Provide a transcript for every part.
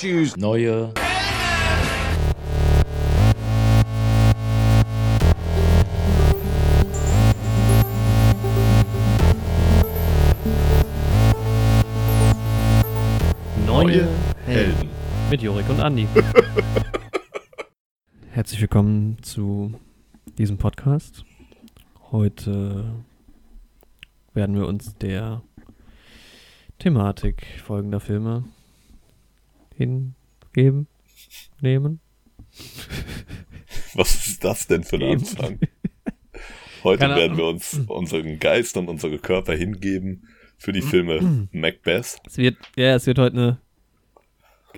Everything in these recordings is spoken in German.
choose neue Neue Helden. Mit Jorik und Andi. Herzlich willkommen zu diesem Podcast. Heute werden wir uns der Thematik folgender Filme hingeben, nehmen. Was ist das denn für ein Geben. Anfang? Heute Keine werden wir uns unseren Geist und unsere Körper hingeben für die Filme Macbeth. Es wird, ja, es wird heute eine,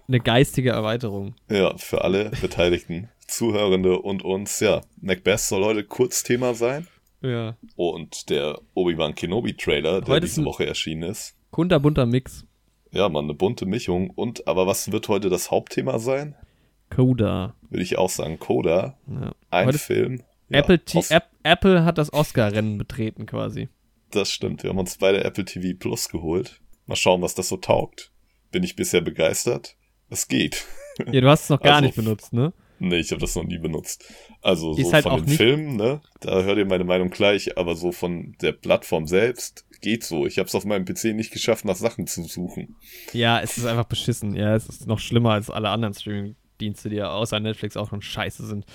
eine geistige Erweiterung. Ja, für alle Beteiligten, Zuhörende und uns. Ja, Macbeth soll heute Kurzthema sein. Ja. Und der Obi-Wan Kenobi-Trailer, der Heute diese Woche erschienen ist. Kunterbunter Mix. Ja, man, eine bunte Mischung. Und, aber was wird heute das Hauptthema sein? Coda. Würde ich auch sagen, Coda. Ja. Ein Heute- Film. Ja, Apple, aus- App, Apple hat das Oscar-Rennen betreten quasi. Das stimmt. Wir haben uns beide Apple TV Plus geholt. Mal schauen, was das so taugt. Bin ich bisher begeistert? Es geht. Ja, du hast es noch gar Also- nicht benutzt, ne? Nee, ich habe das noch nie benutzt. Also Ist so halt von den Filmen, ne? Da hört ihr meine Meinung gleich, aber so von der Plattform selbst geht so. Ich habe es auf meinem PC nicht geschafft, nach Sachen zu suchen. Ja, es ist einfach beschissen. Ja, es ist noch schlimmer als alle anderen Streaming-Dienste, die ja außer Netflix auch schon scheiße sind.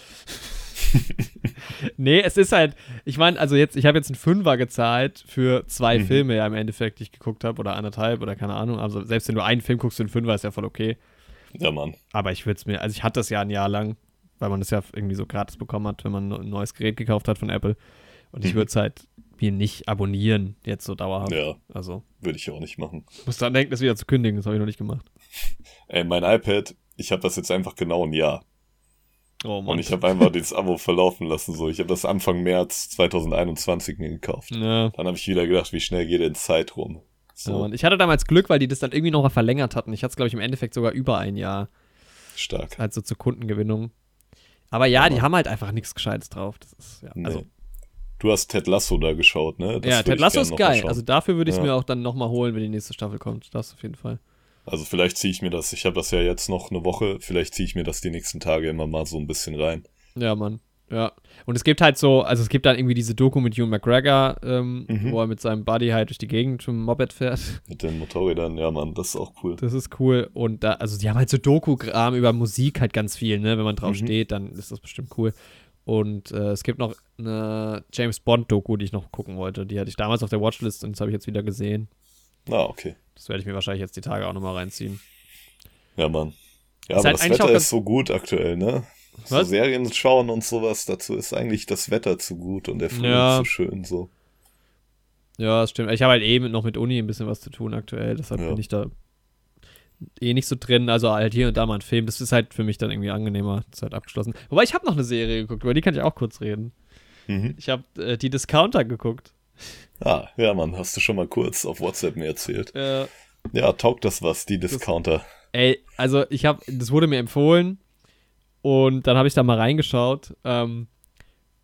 nee, es ist halt, ich meine, also jetzt, ich habe jetzt einen Fünfer gezahlt für zwei Mhm. Filme ja im Endeffekt, die ich geguckt habe, oder anderthalb oder keine Ahnung. Also selbst wenn du einen Film guckst für einen Fünfer, ist ja voll okay. Ja, Mann. Aber ich würde es mir, also ich hatte das ja ein Jahr lang, weil man das ja irgendwie so gratis bekommen hat, wenn man ein neues Gerät gekauft hat von Apple. Und ich Mhm. würde es halt mir nicht abonnieren, jetzt so dauerhaft. Ja, Also, würde ich auch nicht machen. muss dann denken, das wieder zu kündigen, das habe ich noch nicht gemacht. Ey, mein iPad, ich habe das jetzt einfach genau ein Jahr. Oh Und ich habe einfach das Abo verlaufen lassen. So, ich habe das Anfang März 2021 mir gekauft. Ja. Dann habe ich wieder gedacht, wie schnell geht denn Zeit rum? So Mann. ich hatte damals Glück, weil die das dann irgendwie noch mal verlängert hatten. Ich hatte es, glaube ich, im Endeffekt sogar über ein Jahr, stark. also zur Kundengewinnung. Aber ja, die Ja. haben halt einfach nichts Gescheites drauf. Das ist, ja, Nee. also, Du hast Ted Lasso da geschaut, ne? Das ja, Ted Lasso ist geil. Also dafür würde ich es Ja. mir auch dann noch mal holen, wenn die nächste Staffel kommt. Das auf jeden Fall. Also vielleicht ziehe ich mir das, ich habe das ja jetzt noch eine Woche, vielleicht ziehe ich mir das die nächsten Tage immer mal so ein bisschen rein. Ja, Mann. Ja. Und es gibt halt so, also es gibt dann irgendwie diese Doku mit Hugh McGregor, ähm, Mhm. wo er mit seinem Buddy halt durch die Gegend zum Moped fährt. Mit den Motorrädern, ja Mann, das ist auch cool. Das ist cool. Und da, also die haben halt so Doku-Kram über Musik halt ganz viel, ne? Wenn man drauf Mhm. steht, dann ist das bestimmt cool. Und äh, es gibt noch eine James Bond-Doku, die ich noch gucken wollte. Die hatte ich damals auf der Watchlist und das habe ich jetzt wieder gesehen. Ah, okay. Das werde ich mir wahrscheinlich jetzt die Tage auch nochmal reinziehen. Ja, Mann. Ja, Ist aber halt das Wetter ist so gut aktuell, ne? So? Serien schauen und sowas, dazu ist eigentlich das Wetter zu gut und der Frühling Ja. zu schön, so. Ja, das stimmt. Ich habe halt eben noch mit Uni ein bisschen was zu tun aktuell, deshalb Ja. bin ich da eh nicht so drin. Also halt hier und da mal ein Film. Das ist halt für mich dann irgendwie angenehmer. Das ist halt abgeschlossen. Wobei ich habe noch eine Serie geguckt, über die kann ich auch kurz reden. Mhm. Ich habe äh, die Discounter geguckt. Ah, ja, Mann, hast du schon mal kurz auf WhatsApp mir erzählt. Äh, Ja, taugt das was, die Discounter. Ey, also ich habe, das wurde mir empfohlen und dann habe ich da mal reingeschaut ähm,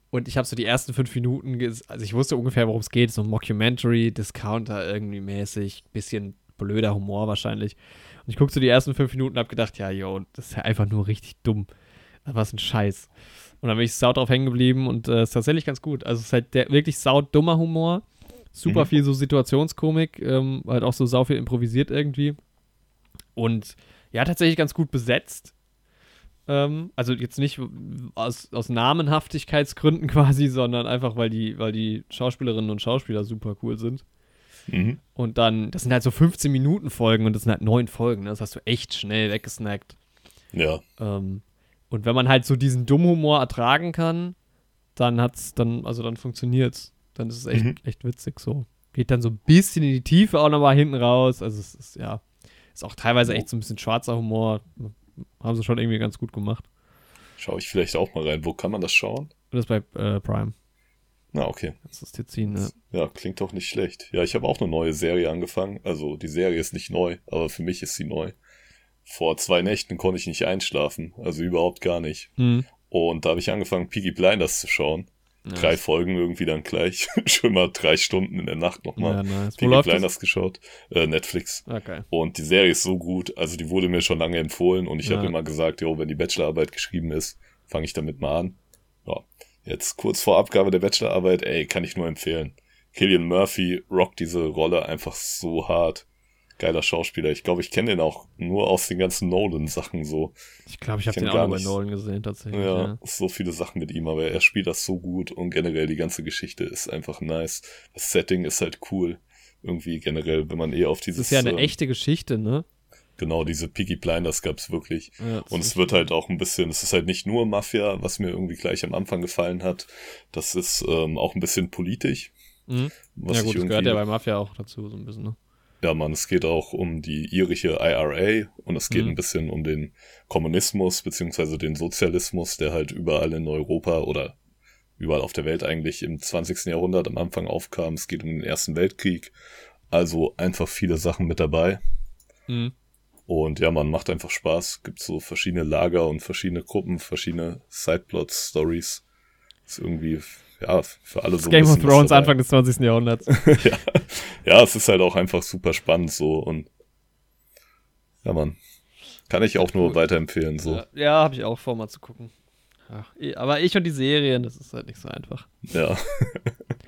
und ich habe so die ersten fünf Minuten, also ich wusste ungefähr, worum es geht, so ein Mockumentary, Discounter irgendwie mäßig, bisschen blöder Humor wahrscheinlich. Und ich guckte so die ersten fünf Minuten und habe gedacht, ja, yo, das ist ja einfach nur richtig dumm. Was ein Scheiß. Und dann bin ich sau drauf hängen geblieben und äh, ist tatsächlich ganz gut. Also es ist halt der wirklich sau dummer Humor. Super Mhm. viel so Situationskomik, ähm, halt auch so sau viel improvisiert irgendwie. Und ja, tatsächlich ganz gut besetzt. Ähm, also jetzt nicht aus, aus Namenhaftigkeitsgründen quasi, sondern einfach, weil die, weil die Schauspielerinnen und Schauspieler super cool sind. Mhm. Und dann, das sind halt so 15 Minuten Folgen und das sind halt neun Folgen. Ne? Das hast du echt schnell weggesnackt. Ja, Ähm, und wenn man halt so diesen Dummhumor ertragen kann, dann hat's, dann, also dann funktioniert's. Dann ist es echt, Mhm. echt witzig so. Geht dann so ein bisschen in die Tiefe auch nochmal hinten raus. Also es ist, ja, ist auch teilweise echt so ein bisschen schwarzer Humor. Haben sie schon irgendwie ganz gut gemacht. schaue ich vielleicht auch mal rein. Wo kann man das schauen? Das bei äh, Prime. Na, okay. Das ist jetzt ziehen, ne? Ja, klingt doch nicht schlecht. Ja, ich habe auch eine neue Serie angefangen. Also die Serie ist nicht neu, aber für mich ist sie neu. Vor zwei Nächten konnte ich nicht einschlafen, also überhaupt gar nicht. Mhm. Und da habe ich angefangen, Peaky Blinders zu schauen. Nice. Drei Folgen irgendwie dann gleich. Schon mal drei Stunden in der Nacht nochmal. Ja, nice. Wo läuft Blinders geschaut. Äh, Netflix. Okay. Und die Serie ist so gut. Also die wurde mir schon lange empfohlen und ich ja. habe immer gesagt, jo, wenn die Bachelorarbeit geschrieben ist, fange ich damit mal an. Ja. Jetzt kurz vor Abgabe der Bachelorarbeit, ey, kann ich nur empfehlen. Killian Murphy rockt diese Rolle einfach so hart geiler Schauspieler. Ich glaube, ich kenne den auch nur aus den ganzen Nolan-Sachen so. Ich glaube, ich habe den auch nur bei Nolan gesehen, tatsächlich. Ja, ja, so viele Sachen mit ihm, aber er spielt das so gut und generell die ganze Geschichte ist einfach nice. Das Setting ist halt cool. Irgendwie generell, wenn man eh auf dieses. Das ist ja eine äh, echte Geschichte, ne? Genau, diese Piggy Blinders gab's wirklich. Ja, und es wird halt auch ein bisschen, es ist halt nicht nur Mafia, was mir irgendwie gleich am Anfang gefallen hat. Das ist ähm, auch ein bisschen politisch. Mhm. ja gut, das gehört ja bei Mafia auch dazu, so ein bisschen, ne? Ja, man, es geht auch um die irische IRA und es geht mhm. ein bisschen um den Kommunismus beziehungsweise den Sozialismus, der halt überall in Europa oder überall auf der Welt eigentlich im 20. Jahrhundert am Anfang aufkam. Es geht um den Ersten Weltkrieg. Also einfach viele Sachen mit dabei. Mhm. Und ja, man macht einfach Spaß. Gibt so verschiedene Lager und verschiedene Gruppen, verschiedene Sideplots, Stories. Ist irgendwie ja, für alle so. Game of Thrones Anfang des 20. Jahrhunderts. ja. ja, es ist halt auch einfach super spannend so und ja, Mann. Kann ich auch nur weiterempfehlen. So. Ja, ja habe ich auch vor, mal zu gucken. Ach, aber ich und die Serien, das ist halt nicht so einfach. Ja.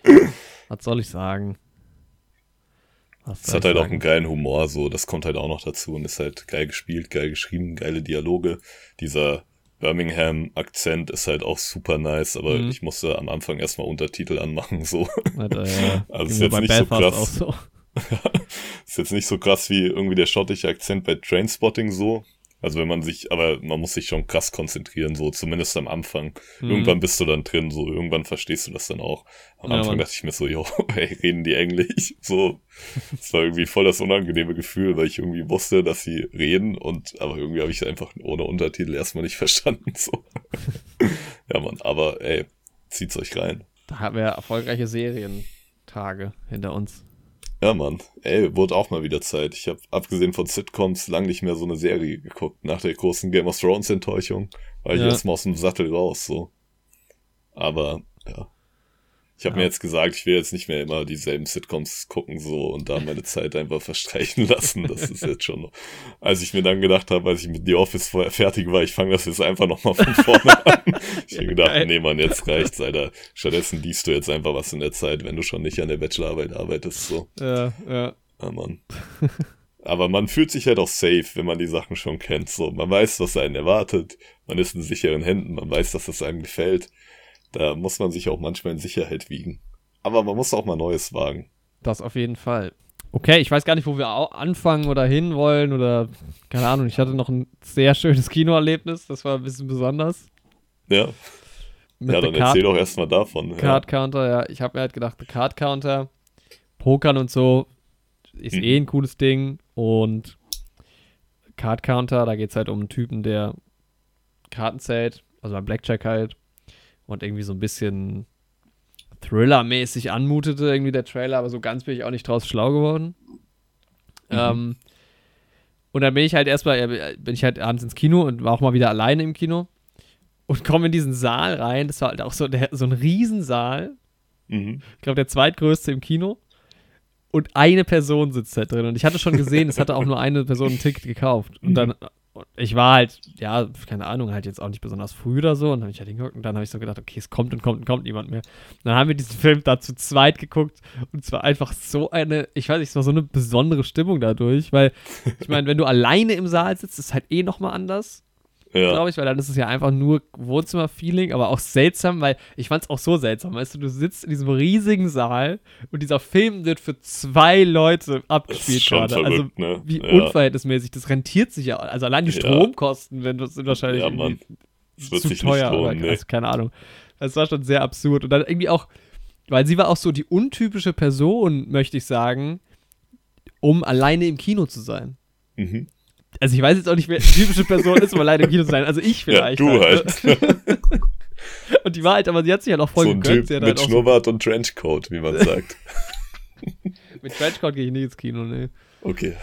Was soll ich sagen? Es hat halt sagen? auch einen geilen Humor, so. Das kommt halt auch noch dazu und ist halt geil gespielt, geil geschrieben, geile Dialoge. Dieser Birmingham-Akzent ist halt auch super nice, aber mhm. ich musste am Anfang erstmal Untertitel anmachen, so. Alter, ja. Also ist jetzt nicht so krass. So. ist jetzt nicht so krass wie irgendwie der schottische Akzent bei Trainspotting so. Also wenn man sich, aber man muss sich schon krass konzentrieren, so zumindest am Anfang. Mhm. Irgendwann bist du dann drin, so irgendwann verstehst du das dann auch. Am ja, Anfang Mann. dachte ich mir so, jo, ey, reden die Englisch? So, das war irgendwie voll das unangenehme Gefühl, weil ich irgendwie wusste, dass sie reden und aber irgendwie habe ich es einfach ohne Untertitel erstmal nicht verstanden. So. ja, Mann, aber ey, zieht's euch rein. Da haben wir erfolgreiche Serientage hinter uns. Ja, Mann. Ey, wurde auch mal wieder Zeit. Ich habe abgesehen von Sitcoms lang nicht mehr so eine Serie geguckt. Nach der großen Game of Thrones Enttäuschung war ich ja. erstmal aus dem Sattel raus, so. Aber, ja. Ich habe ja. mir jetzt gesagt, ich will jetzt nicht mehr immer dieselben Sitcoms gucken so und da meine Zeit einfach verstreichen lassen. Das ist jetzt schon, als ich mir dann gedacht habe, als ich mit The Office vorher fertig war, ich fange das jetzt einfach nochmal von vorne an. Ich habe gedacht, geil. nee Mann, jetzt reicht's, Alter. Stattdessen liest du jetzt einfach was in der Zeit, wenn du schon nicht an der Bachelorarbeit arbeitest. So. Ja, ja. Ja, Mann. Aber man fühlt sich halt auch safe, wenn man die Sachen schon kennt. So, man weiß, was einen erwartet. Man ist in sicheren Händen. Man weiß, dass es einem gefällt. Da muss man sich auch manchmal in Sicherheit wiegen. Aber man muss auch mal Neues wagen. Das auf jeden Fall. Okay, ich weiß gar nicht, wo wir anfangen oder hinwollen oder keine Ahnung. Ich hatte noch ein sehr schönes Kinoerlebnis. Das war ein bisschen besonders. Ja. Mit ja, dann erzähl doch erstmal davon. Card Counter, ja. Ich habe mir halt gedacht, The Card Counter, Pokern und so ist mhm. eh ein cooles Ding. Und Card Counter, da geht es halt um einen Typen, der Karten zählt, also beim Blackjack halt und irgendwie so ein bisschen Thriller-mäßig anmutete, irgendwie der Trailer, aber so ganz bin ich auch nicht draus schlau geworden. Mhm. Ähm, und dann bin ich halt erstmal, bin ich halt abends ins Kino und war auch mal wieder alleine im Kino und komme in diesen Saal rein. Das war halt auch so, der, so ein Riesensaal. Mhm. Ich glaube, der zweitgrößte im Kino. Und eine Person sitzt halt drin. Und ich hatte schon gesehen, es hatte auch nur eine Person ein Ticket gekauft. Und dann ich war halt, ja, keine Ahnung, halt jetzt auch nicht besonders früh oder so. Und dann habe ich halt hingeguckt und dann habe ich so gedacht, okay, es kommt und kommt und kommt niemand mehr. Und dann haben wir diesen Film da zu zweit geguckt und es war einfach so eine, ich weiß nicht, es war so eine besondere Stimmung dadurch, weil ich meine, wenn du alleine im Saal sitzt, ist halt eh nochmal anders ja. glaube ich, weil dann ist es ja einfach nur Wohnzimmer-Feeling, aber auch seltsam, weil ich fand es auch so seltsam. Weißt du, du sitzt in diesem riesigen Saal und dieser Film wird für zwei Leute abgespielt gerade. Also ne? wie ja. unverhältnismäßig. Das rentiert sich ja. Also allein die Stromkosten wenn das sind wahrscheinlich ja, Mann. Zu teuer. Lohnen, aber, nee. also, keine Ahnung. Das war schon sehr absurd. Und dann irgendwie auch, weil sie war auch so die untypische Person, möchte ich sagen, um alleine im Kino zu sein. Mhm also ich weiß jetzt auch nicht, wer die typische Person ist, um alleine im Kino zu sein. Also ich vielleicht. Ja, du halt. halt. und die war halt, aber sie hat sich ja noch voll so ein gegönnt. Typ mit halt Schnurrbart so und Trenchcoat, wie man sagt. mit Trenchcoat gehe ich nicht ins Kino, ne. Okay.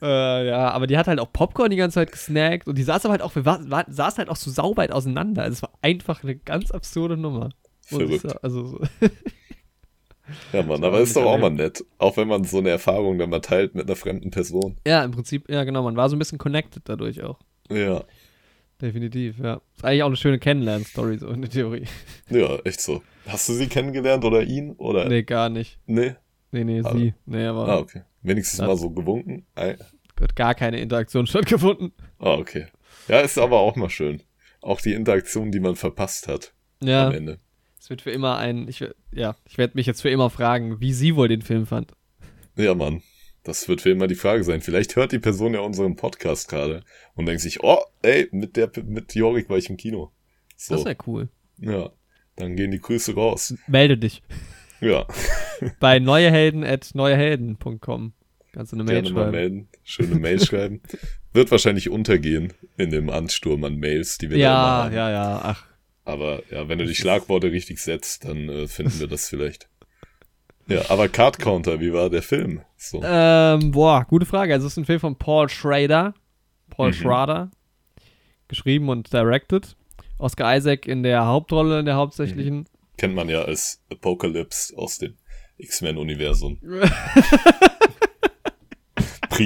Äh, ja, aber die hat halt auch Popcorn die ganze Zeit gesnackt und die saß aber halt auch, wir war, war, saß halt auch so sauber auseinander. Also es war einfach eine ganz absurde Nummer. Verrückt. Also so. Ja, Mann, aber ist doch auch mal nett. Auch wenn man so eine Erfahrung dann mal teilt mit einer fremden Person. Ja, im Prinzip, ja, genau. Man war so ein bisschen connected dadurch auch. Ja. Definitiv, ja. Ist eigentlich auch eine schöne Kennenlern-Story, so in der Theorie. Ja, echt so. Hast du sie kennengelernt oder ihn? Oder? Nee, gar nicht. Nee? Nee, nee, sie. Nee, aber. Ah, okay. Wenigstens mal so gewunken. Hat gar keine Interaktion stattgefunden. Ah, okay. Ja, ist aber auch mal schön. Auch die Interaktion, die man verpasst hat. Ja. Am Ende. Es wird für immer ein, ich, ja, ich werde mich jetzt für immer fragen, wie sie wohl den Film fand. Ja, Mann. Das wird für immer die Frage sein. Vielleicht hört die Person ja unseren Podcast gerade und denkt sich, oh, ey, mit der, mit Jorik war ich im Kino. So. Das wäre cool. Ja. Dann gehen die Grüße raus. Melde dich. Ja. Bei neuehelden at neuehelden.com. Kannst du eine Mail Gerne schreiben. Mal melden. Schöne Mail schreiben. Wird wahrscheinlich untergehen in dem Ansturm an Mails, die wir ja, da haben. Ja, ja, ja. Ach, aber ja, wenn du die Schlagworte richtig setzt, dann äh, finden wir das vielleicht. Ja, aber Card Counter, wie war der Film? So. Ähm, boah, gute Frage. Also es ist ein Film von Paul Schrader. Paul mhm. Schrader. Geschrieben und directed. Oscar Isaac in der Hauptrolle, in der hauptsächlichen. Mhm. Kennt man ja als Apocalypse aus dem X-Men-Universum.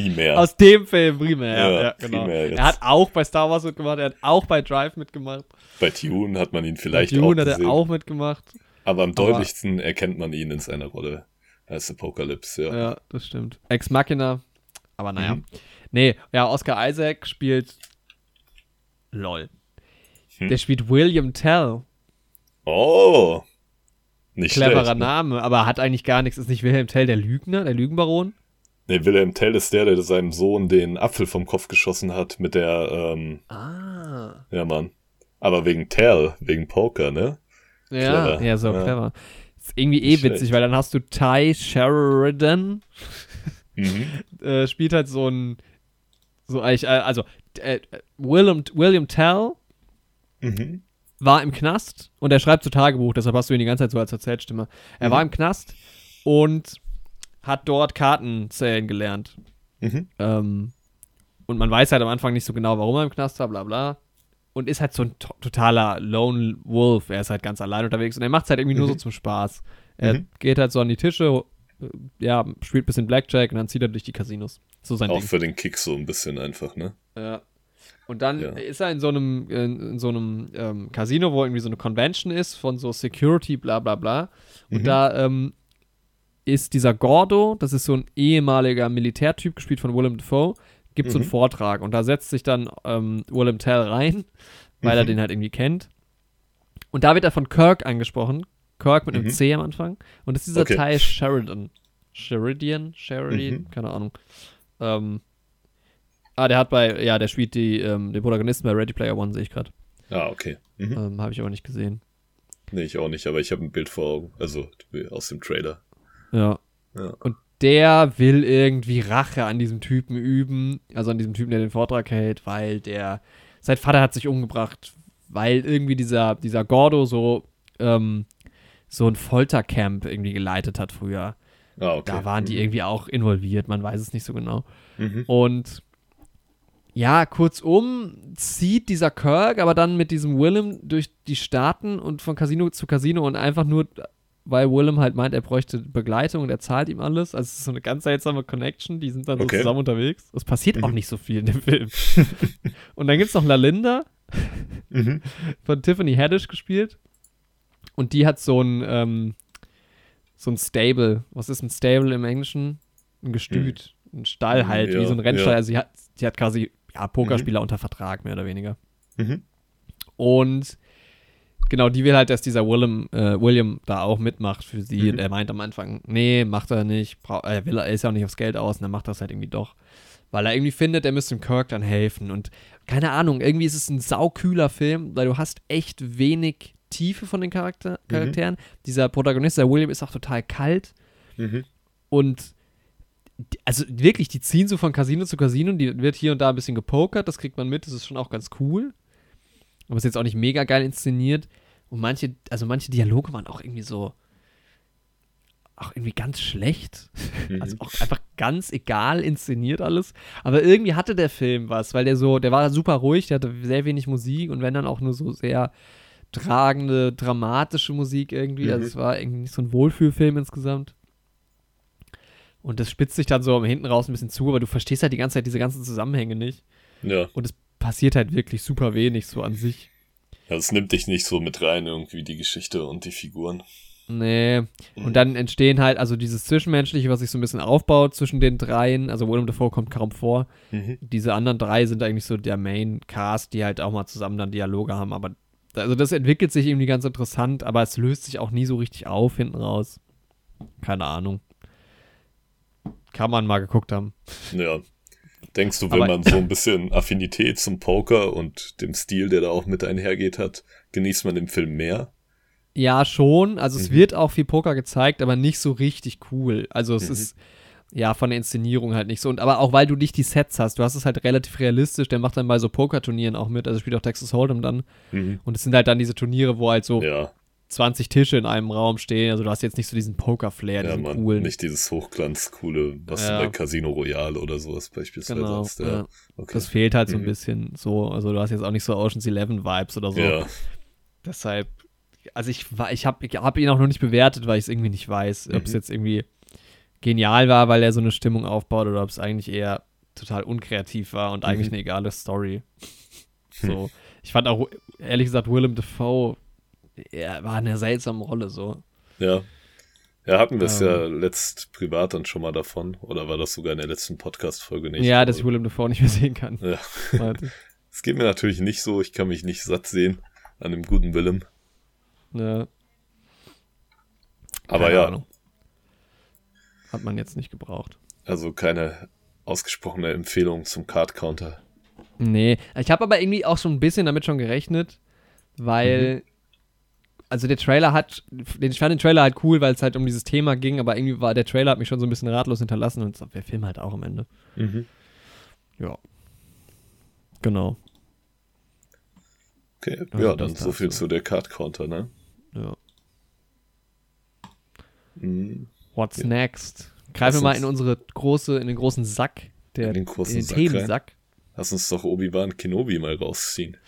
primär. Aus dem Film primär, ja, ja genau. Primär er hat auch bei Star Wars mitgemacht, er hat auch bei Drive mitgemacht. Bei Tune hat man ihn vielleicht bei Tune auch hat er auch mitgemacht. Aber am deutlichsten erkennt man ihn in seiner Rolle als Apocalypse, ja. Ja, das stimmt. Ex Machina, aber naja. Mhm. Nee, ja, Oscar Isaac spielt LOL. Hm. Der spielt William Tell. Oh. Nicht Cleverer schlecht, ne? Name, aber hat eigentlich gar nichts. Ist nicht William Tell der Lügner, der Lügenbaron? Nee, Wilhelm Tell ist der, der seinem Sohn den Apfel vom Kopf geschossen hat mit der, ähm, Ah. Ja, Mann. Aber wegen Tell, wegen Poker, ne? Ja, clever. ja, so ja. clever. Ist irgendwie eh witzig, weil dann hast du Ty Sheridan, mhm. äh, spielt halt so ein, so eigentlich, äh, also, äh, William, William Tell mhm. war im Knast und er schreibt zu Tagebuch, deshalb hast du ihn die ganze Zeit so als Erzählstimme. Er mhm. war im Knast und hat dort Karten zählen gelernt. Mhm. Ähm, und man weiß halt am Anfang nicht so genau, warum er im Knast war, bla bla. Und ist halt so ein to totaler Lone Wolf. Er ist halt ganz allein unterwegs und er macht es halt irgendwie mhm. nur so mhm. zum Spaß. Er mhm. geht halt so an die Tische, äh, ja, spielt ein bisschen Blackjack und dann zieht er durch die Casinos. So sein Auch Ding. für den Kick so ein bisschen einfach, ne? Ja. Und dann ja. ist er in so einem, in, in so einem ähm, Casino, wo irgendwie so eine Convention ist von so Security, bla bla bla. Und mhm. da ähm, ist dieser Gordo, das ist so ein ehemaliger Militärtyp, gespielt von Willem Dafoe, gibt mhm. so einen Vortrag und da setzt sich dann ähm, Willem Tell rein, weil mhm. er den halt irgendwie kennt. Und da wird er von Kirk angesprochen. Kirk mit einem mhm. C am Anfang. Und das ist dieser okay. Teil Sheridan. Sheridan? Sheridan? Mhm. Keine Ahnung. Ähm, ah, der hat bei, ja, der spielt die, ähm, den Protagonisten bei Ready Player One, sehe ich gerade. Ah, okay. Mhm. Ähm, Habe ich aber nicht gesehen. Nee, ich auch nicht, aber ich habe ein Bild vor Augen. Also aus dem Trailer. Ja. ja. Und der will irgendwie Rache an diesem Typen üben, also an diesem Typen, der den Vortrag hält, weil der, sein Vater hat sich umgebracht, weil irgendwie dieser, dieser Gordo so, ähm, so ein Foltercamp irgendwie geleitet hat früher. Ah, okay. Da waren die mhm. irgendwie auch involviert, man weiß es nicht so genau. Mhm. Und ja, kurzum zieht dieser Kirk aber dann mit diesem Willem durch die Staaten und von Casino zu Casino und einfach nur weil Willem halt meint, er bräuchte Begleitung und er zahlt ihm alles. Also es ist so eine ganz seltsame Connection, die sind dann okay. so zusammen unterwegs. Es passiert mhm. auch nicht so viel in dem Film. und dann gibt es noch Lalinda, mhm. von Tiffany Haddish gespielt. Und die hat so ein, ähm, so ein Stable. Was ist ein Stable im Englischen? Ein Gestüt. Mhm. Ein Stall halt, ja, wie so ein Rennstall. Ja. Also sie hat, sie hat quasi ja, Pokerspieler mhm. unter Vertrag, mehr oder weniger. Mhm. Und genau, die will halt, dass dieser William, äh, William da auch mitmacht für sie. Mhm. Und er meint am Anfang, nee, macht er nicht. er, will, er ist ja auch nicht aufs Geld aus und er macht das halt irgendwie doch. Weil er irgendwie findet, er müsste dem Kirk dann helfen. Und keine Ahnung, irgendwie ist es ein saukühler Film, weil du hast echt wenig Tiefe von den Charakter mhm. Charakteren. Mhm. Dieser Protagonist, der William, ist auch total kalt. Mhm. Und also wirklich, die ziehen so von Casino zu Casino, die wird hier und da ein bisschen gepokert, das kriegt man mit, das ist schon auch ganz cool. Aber ist jetzt auch nicht mega geil inszeniert. Und manche, also manche Dialoge waren auch irgendwie so, auch irgendwie ganz schlecht. Mhm. Also auch einfach ganz egal inszeniert alles. Aber irgendwie hatte der Film was, weil der so, der war super ruhig, der hatte sehr wenig Musik und wenn dann auch nur so sehr tragende, dramatische Musik irgendwie. Also mhm. Also es war irgendwie nicht so ein Wohlfühlfilm insgesamt. Und das spitzt sich dann so hinten raus ein bisschen zu, aber du verstehst halt die ganze Zeit diese ganzen Zusammenhänge nicht. Ja. Und es passiert halt wirklich super wenig so an sich. Ja, es nimmt dich nicht so mit rein, irgendwie die Geschichte und die Figuren. Nee. Und dann entstehen halt, also dieses Zwischenmenschliche, was sich so ein bisschen aufbaut zwischen den dreien, also Willem Dafoe kommt kaum vor. Mhm. Diese anderen drei sind eigentlich so der Main-Cast, die halt auch mal zusammen dann Dialoge haben, aber also das entwickelt sich irgendwie ganz interessant, aber es löst sich auch nie so richtig auf hinten raus. Keine Ahnung. Kann man mal geguckt haben. Ja. Denkst du, wenn aber, man so ein bisschen Affinität zum Poker und dem Stil, der da auch mit einhergeht hat, genießt man den Film mehr? Ja, schon. Also es mhm. wird auch viel Poker gezeigt, aber nicht so richtig cool. Also es mhm. ist ja von der Inszenierung halt nicht so. Und aber auch weil du nicht die Sets hast, du hast es halt relativ realistisch. Der macht dann bei so Pokerturnieren auch mit. Also spielt auch Texas Hold'em dann. Mhm. Und es sind halt dann diese Turniere, wo halt so ja. 20 Tische in einem Raum stehen. Also du hast jetzt nicht so diesen Poker-Flair, ja, diesen Mann, coolen. Nicht dieses Hochglanz-coole, was ja. du bei Casino Royale oder sowas beispielsweise genau, hast. Ja. ja. Okay. Das fehlt halt so ein mhm. bisschen so. Also du hast jetzt auch nicht so Ocean's Eleven Vibes oder so. Ja. Deshalb also ich war, ich habe ich hab ihn auch noch nicht bewertet, weil ich es irgendwie nicht weiß, mhm. ob es jetzt irgendwie genial war, weil er so eine Stimmung aufbaut oder ob es eigentlich eher total unkreativ war und mhm. eigentlich eine egale Story. So. Ich fand auch, ehrlich gesagt, Willem Dafoe, er war in einer seltsamen Rolle so. Ja. Ja, hatten wir es ähm, ja letzt privat dann schon mal davon. Oder war das sogar in der letzten Podcast-Folge nicht? Ja, dass ich Willem Dafoe nicht mehr sehen kann. Ja. Es geht mir natürlich nicht so. Ich kann mich nicht satt sehen an dem guten Willem. Ja. Aber ja. Ahnung. Hat man jetzt nicht gebraucht. Also keine ausgesprochene Empfehlung zum Card Counter. Nee, ich habe aber irgendwie auch so ein bisschen damit schon gerechnet, weil mhm. Also der Trailer hat, ich fand den Trailer halt cool, weil es halt um dieses Thema ging, aber irgendwie war der Trailer hat mich schon so ein bisschen ratlos hinterlassen und der Film halt auch am Ende. Mhm. Ja. Genau. Okay, ja, ja dann so viel so. zu der Card Counter, ne? Ja. Mhm. What's ja. next? Greifen wir mal in unsere große, in den großen Sack, der in den, großen in den Themensack. Lass uns doch Obi-Wan Kenobi mal rausziehen.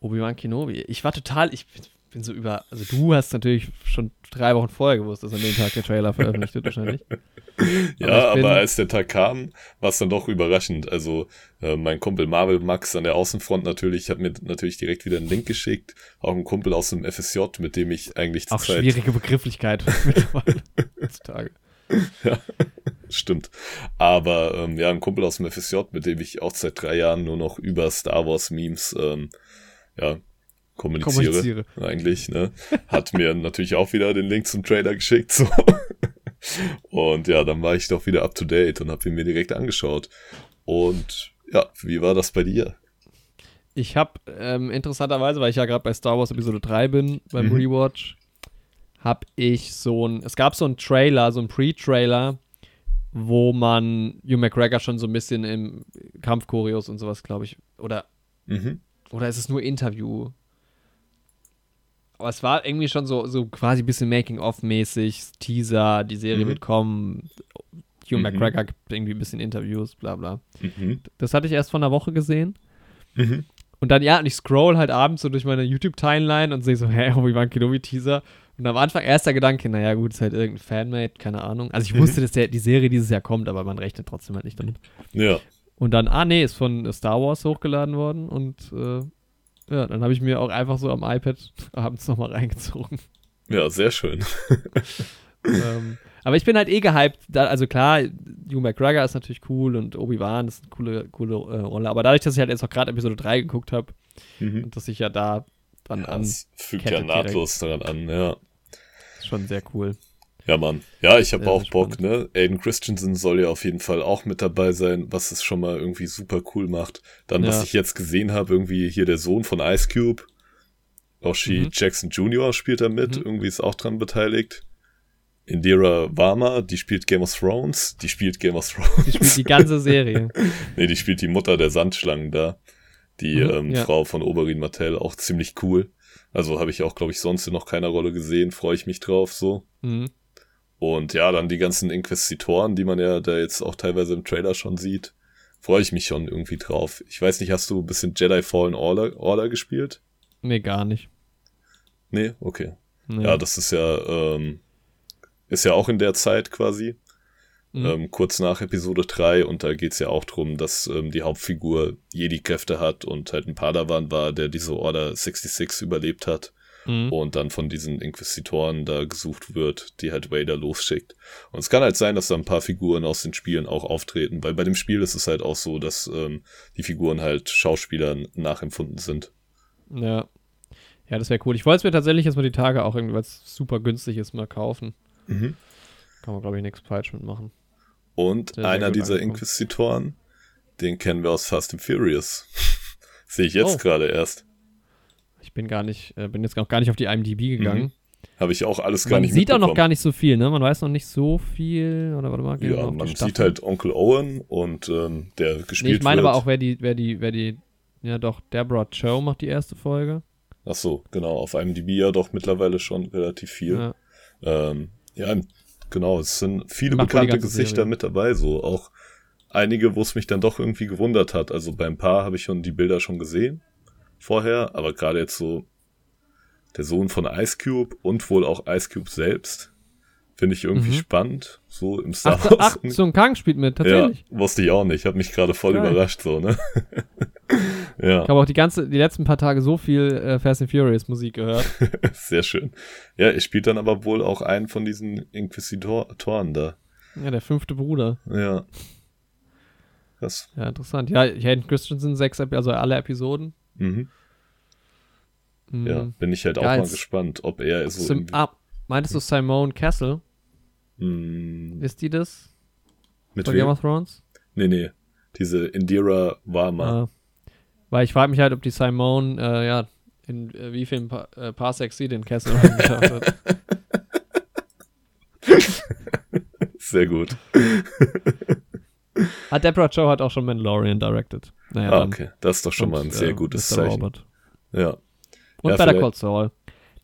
Obi-Wan Kenobi. Ich war total, ich bin so über, also du hast natürlich schon drei Wochen vorher gewusst, dass an dem Tag der Trailer veröffentlicht wird wahrscheinlich. ja, aber, aber als der Tag kam, war es dann doch überraschend. Also äh, mein Kumpel Marvel Max an der Außenfront natürlich, hat mir natürlich direkt wieder einen Link geschickt. Auch ein Kumpel aus dem FSJ, mit dem ich eigentlich Auch Zeit schwierige Begrifflichkeit mittlerweile heutzutage. ja, stimmt. Aber ähm, ja, ein Kumpel aus dem FSJ, mit dem ich auch seit drei Jahren nur noch über Star Wars Memes ähm, ja, kommuniziere, kommuniziere. eigentlich, ne? Hat mir natürlich auch wieder den Link zum Trailer geschickt, so. Und ja, dann war ich doch wieder up to date und habe ihn mir direkt angeschaut. Und ja, wie war das bei dir? Ich habe ähm, interessanterweise, weil ich ja gerade bei Star Wars Episode 3 bin, beim mhm. Rewatch, habe ich so ein, es gab so einen Trailer, so ein Pre-Trailer, wo man Hugh McGregor schon so ein bisschen im Kampfchoreos und sowas, glaube ich, oder, mhm. oder ist es nur Interview? Aber es war irgendwie schon so, so quasi ein bisschen Making-of-mäßig, Teaser, die Serie mhm. wird kommen, Hugh mhm. McGregor gibt irgendwie ein bisschen Interviews, bla bla. Mhm. Das hatte ich erst vor einer Woche gesehen. Mhm. Und dann, ja, und ich scroll halt abends so durch meine YouTube-Timeline und sehe so, hä, Obi-Wan Kenobi-Teaser. Und am Anfang erster Gedanke, naja, gut, ist halt irgendein Fanmate, keine Ahnung. Also ich mhm. wusste, dass der, die Serie dieses Jahr kommt, aber man rechnet trotzdem halt nicht damit. Ja. Und dann, ah nee, ist von Star Wars hochgeladen worden und äh, ja, dann habe ich mir auch einfach so am iPad abends nochmal reingezogen. Ja, sehr schön. ähm, aber ich bin halt eh gehypt. Da, also klar, Hugh McGregor ist natürlich cool und Obi-Wan ist eine coole, coole äh, Rolle. Aber dadurch, dass ich halt jetzt auch gerade Episode 3 geguckt habe mhm. und dass ich ja da dann ja, an. Das fügt ja nahtlos daran an, ja. Ist schon sehr cool. Ja, Mann. Ja, ich habe auch Bock, ne? Aiden Christensen soll ja auf jeden Fall auch mit dabei sein, was es schon mal irgendwie super cool macht. Dann, ja. was ich jetzt gesehen habe, irgendwie hier der Sohn von Ice Cube. Oshi mhm. Jackson Jr. spielt da mit, mhm. irgendwie ist auch dran beteiligt. Indira Varma, die spielt Game of Thrones. Die spielt Game of Thrones. Die spielt die ganze Serie. nee, die spielt die Mutter der Sandschlangen da. Die mhm, ähm, ja. Frau von Oberyn Martell, auch ziemlich cool. Also habe ich auch, glaube ich, sonst in noch keiner Rolle gesehen. Freue ich mich drauf, so. Mhm. Und ja, dann die ganzen Inquisitoren, die man ja da jetzt auch teilweise im Trailer schon sieht, freue ich mich schon irgendwie drauf. Ich weiß nicht, hast du ein bisschen Jedi Fallen Order, Order gespielt? Nee, gar nicht. Nee, okay. Nee. Ja, das ist ja, ähm, ist ja auch in der Zeit quasi. Mhm. Ähm, kurz nach Episode 3 und da geht's ja auch drum, dass ähm, die Hauptfigur Jedi-Kräfte hat und halt ein Padawan war, der diese Order 66 überlebt hat mhm. und dann von diesen Inquisitoren da gesucht wird, die halt Vader losschickt. Und es kann halt sein, dass da ein paar Figuren aus den Spielen auch auftreten, weil bei dem Spiel ist es halt auch so, dass ähm, die Figuren halt Schauspielern nachempfunden sind. Ja. Ja, das wäre cool. Ich wollte es mir tatsächlich jetzt mal die Tage auch irgendwas super günstig ist mal kaufen. Mhm. Kann man, glaube ich, nichts falsch mitmachen. Und sehr, einer sehr dieser angekommen. Inquisitoren, den kennen wir aus Fast and Furious. Sehe ich jetzt oh. gerade erst. Ich bin gar nicht, äh, bin jetzt noch gar nicht auf die IMDb gegangen. Mhm. Habe ich auch alles gar man nicht Man sieht auch noch gar nicht so viel, ne? Man weiß noch nicht so viel. Oder warte mal, ja, man sieht halt Onkel Owen und ähm, der gespielt nee, ich meine wird. aber auch, wer die, wer die, wer die, ja doch, Deborah Cho macht die erste Folge. Ach so, genau, auf IMDb ja doch mittlerweile schon relativ viel. Ja, ähm, ja genau, es sind viele Macht bekannte Gesichter Serie. mit dabei, so auch einige, wo es mich dann doch irgendwie gewundert hat. Also beim Paar habe ich schon die Bilder schon gesehen vorher, aber gerade jetzt so der Sohn von Ice Cube und wohl auch Ice Cube selbst. Finde ich irgendwie mhm. spannend, so im Star Wars. Ach, ach so ein Kang spielt mit, tatsächlich. Ja, wusste ich auch nicht. Hat mich gerade voll Geil. überrascht, so, ne? ja. Ich habe auch die ganze, die letzten paar Tage so viel äh, Fast and Furious Musik gehört. Sehr schön. Ja, ich spielt dann aber wohl auch einen von diesen Inquisitoren da. Ja, der fünfte Bruder. Ja. Krass. Ja, interessant. Ja, Hayden Christensen, sechs, also alle Episoden. Mhm. mhm. Ja, bin ich halt auch mal gespannt, ob er so. Sim ah, meintest du Simone Castle? Mm. Ist die das? Mit Von Game of Thrones? Nee, nee. Diese Indira Warma. Ah. Weil ich frage mich halt, ob die Simone, äh, ja, in äh, wie vielen pa äh, Parsecs sie den Castle geschafft hat. Sehr gut. Ah, Deborah Joe hat auch schon Mandalorian directed. Naja, ah, okay. Das ist doch schon mal ein sehr gutes Mr. Zeichen. Robert. Ja. Und ja, Better Call Saul.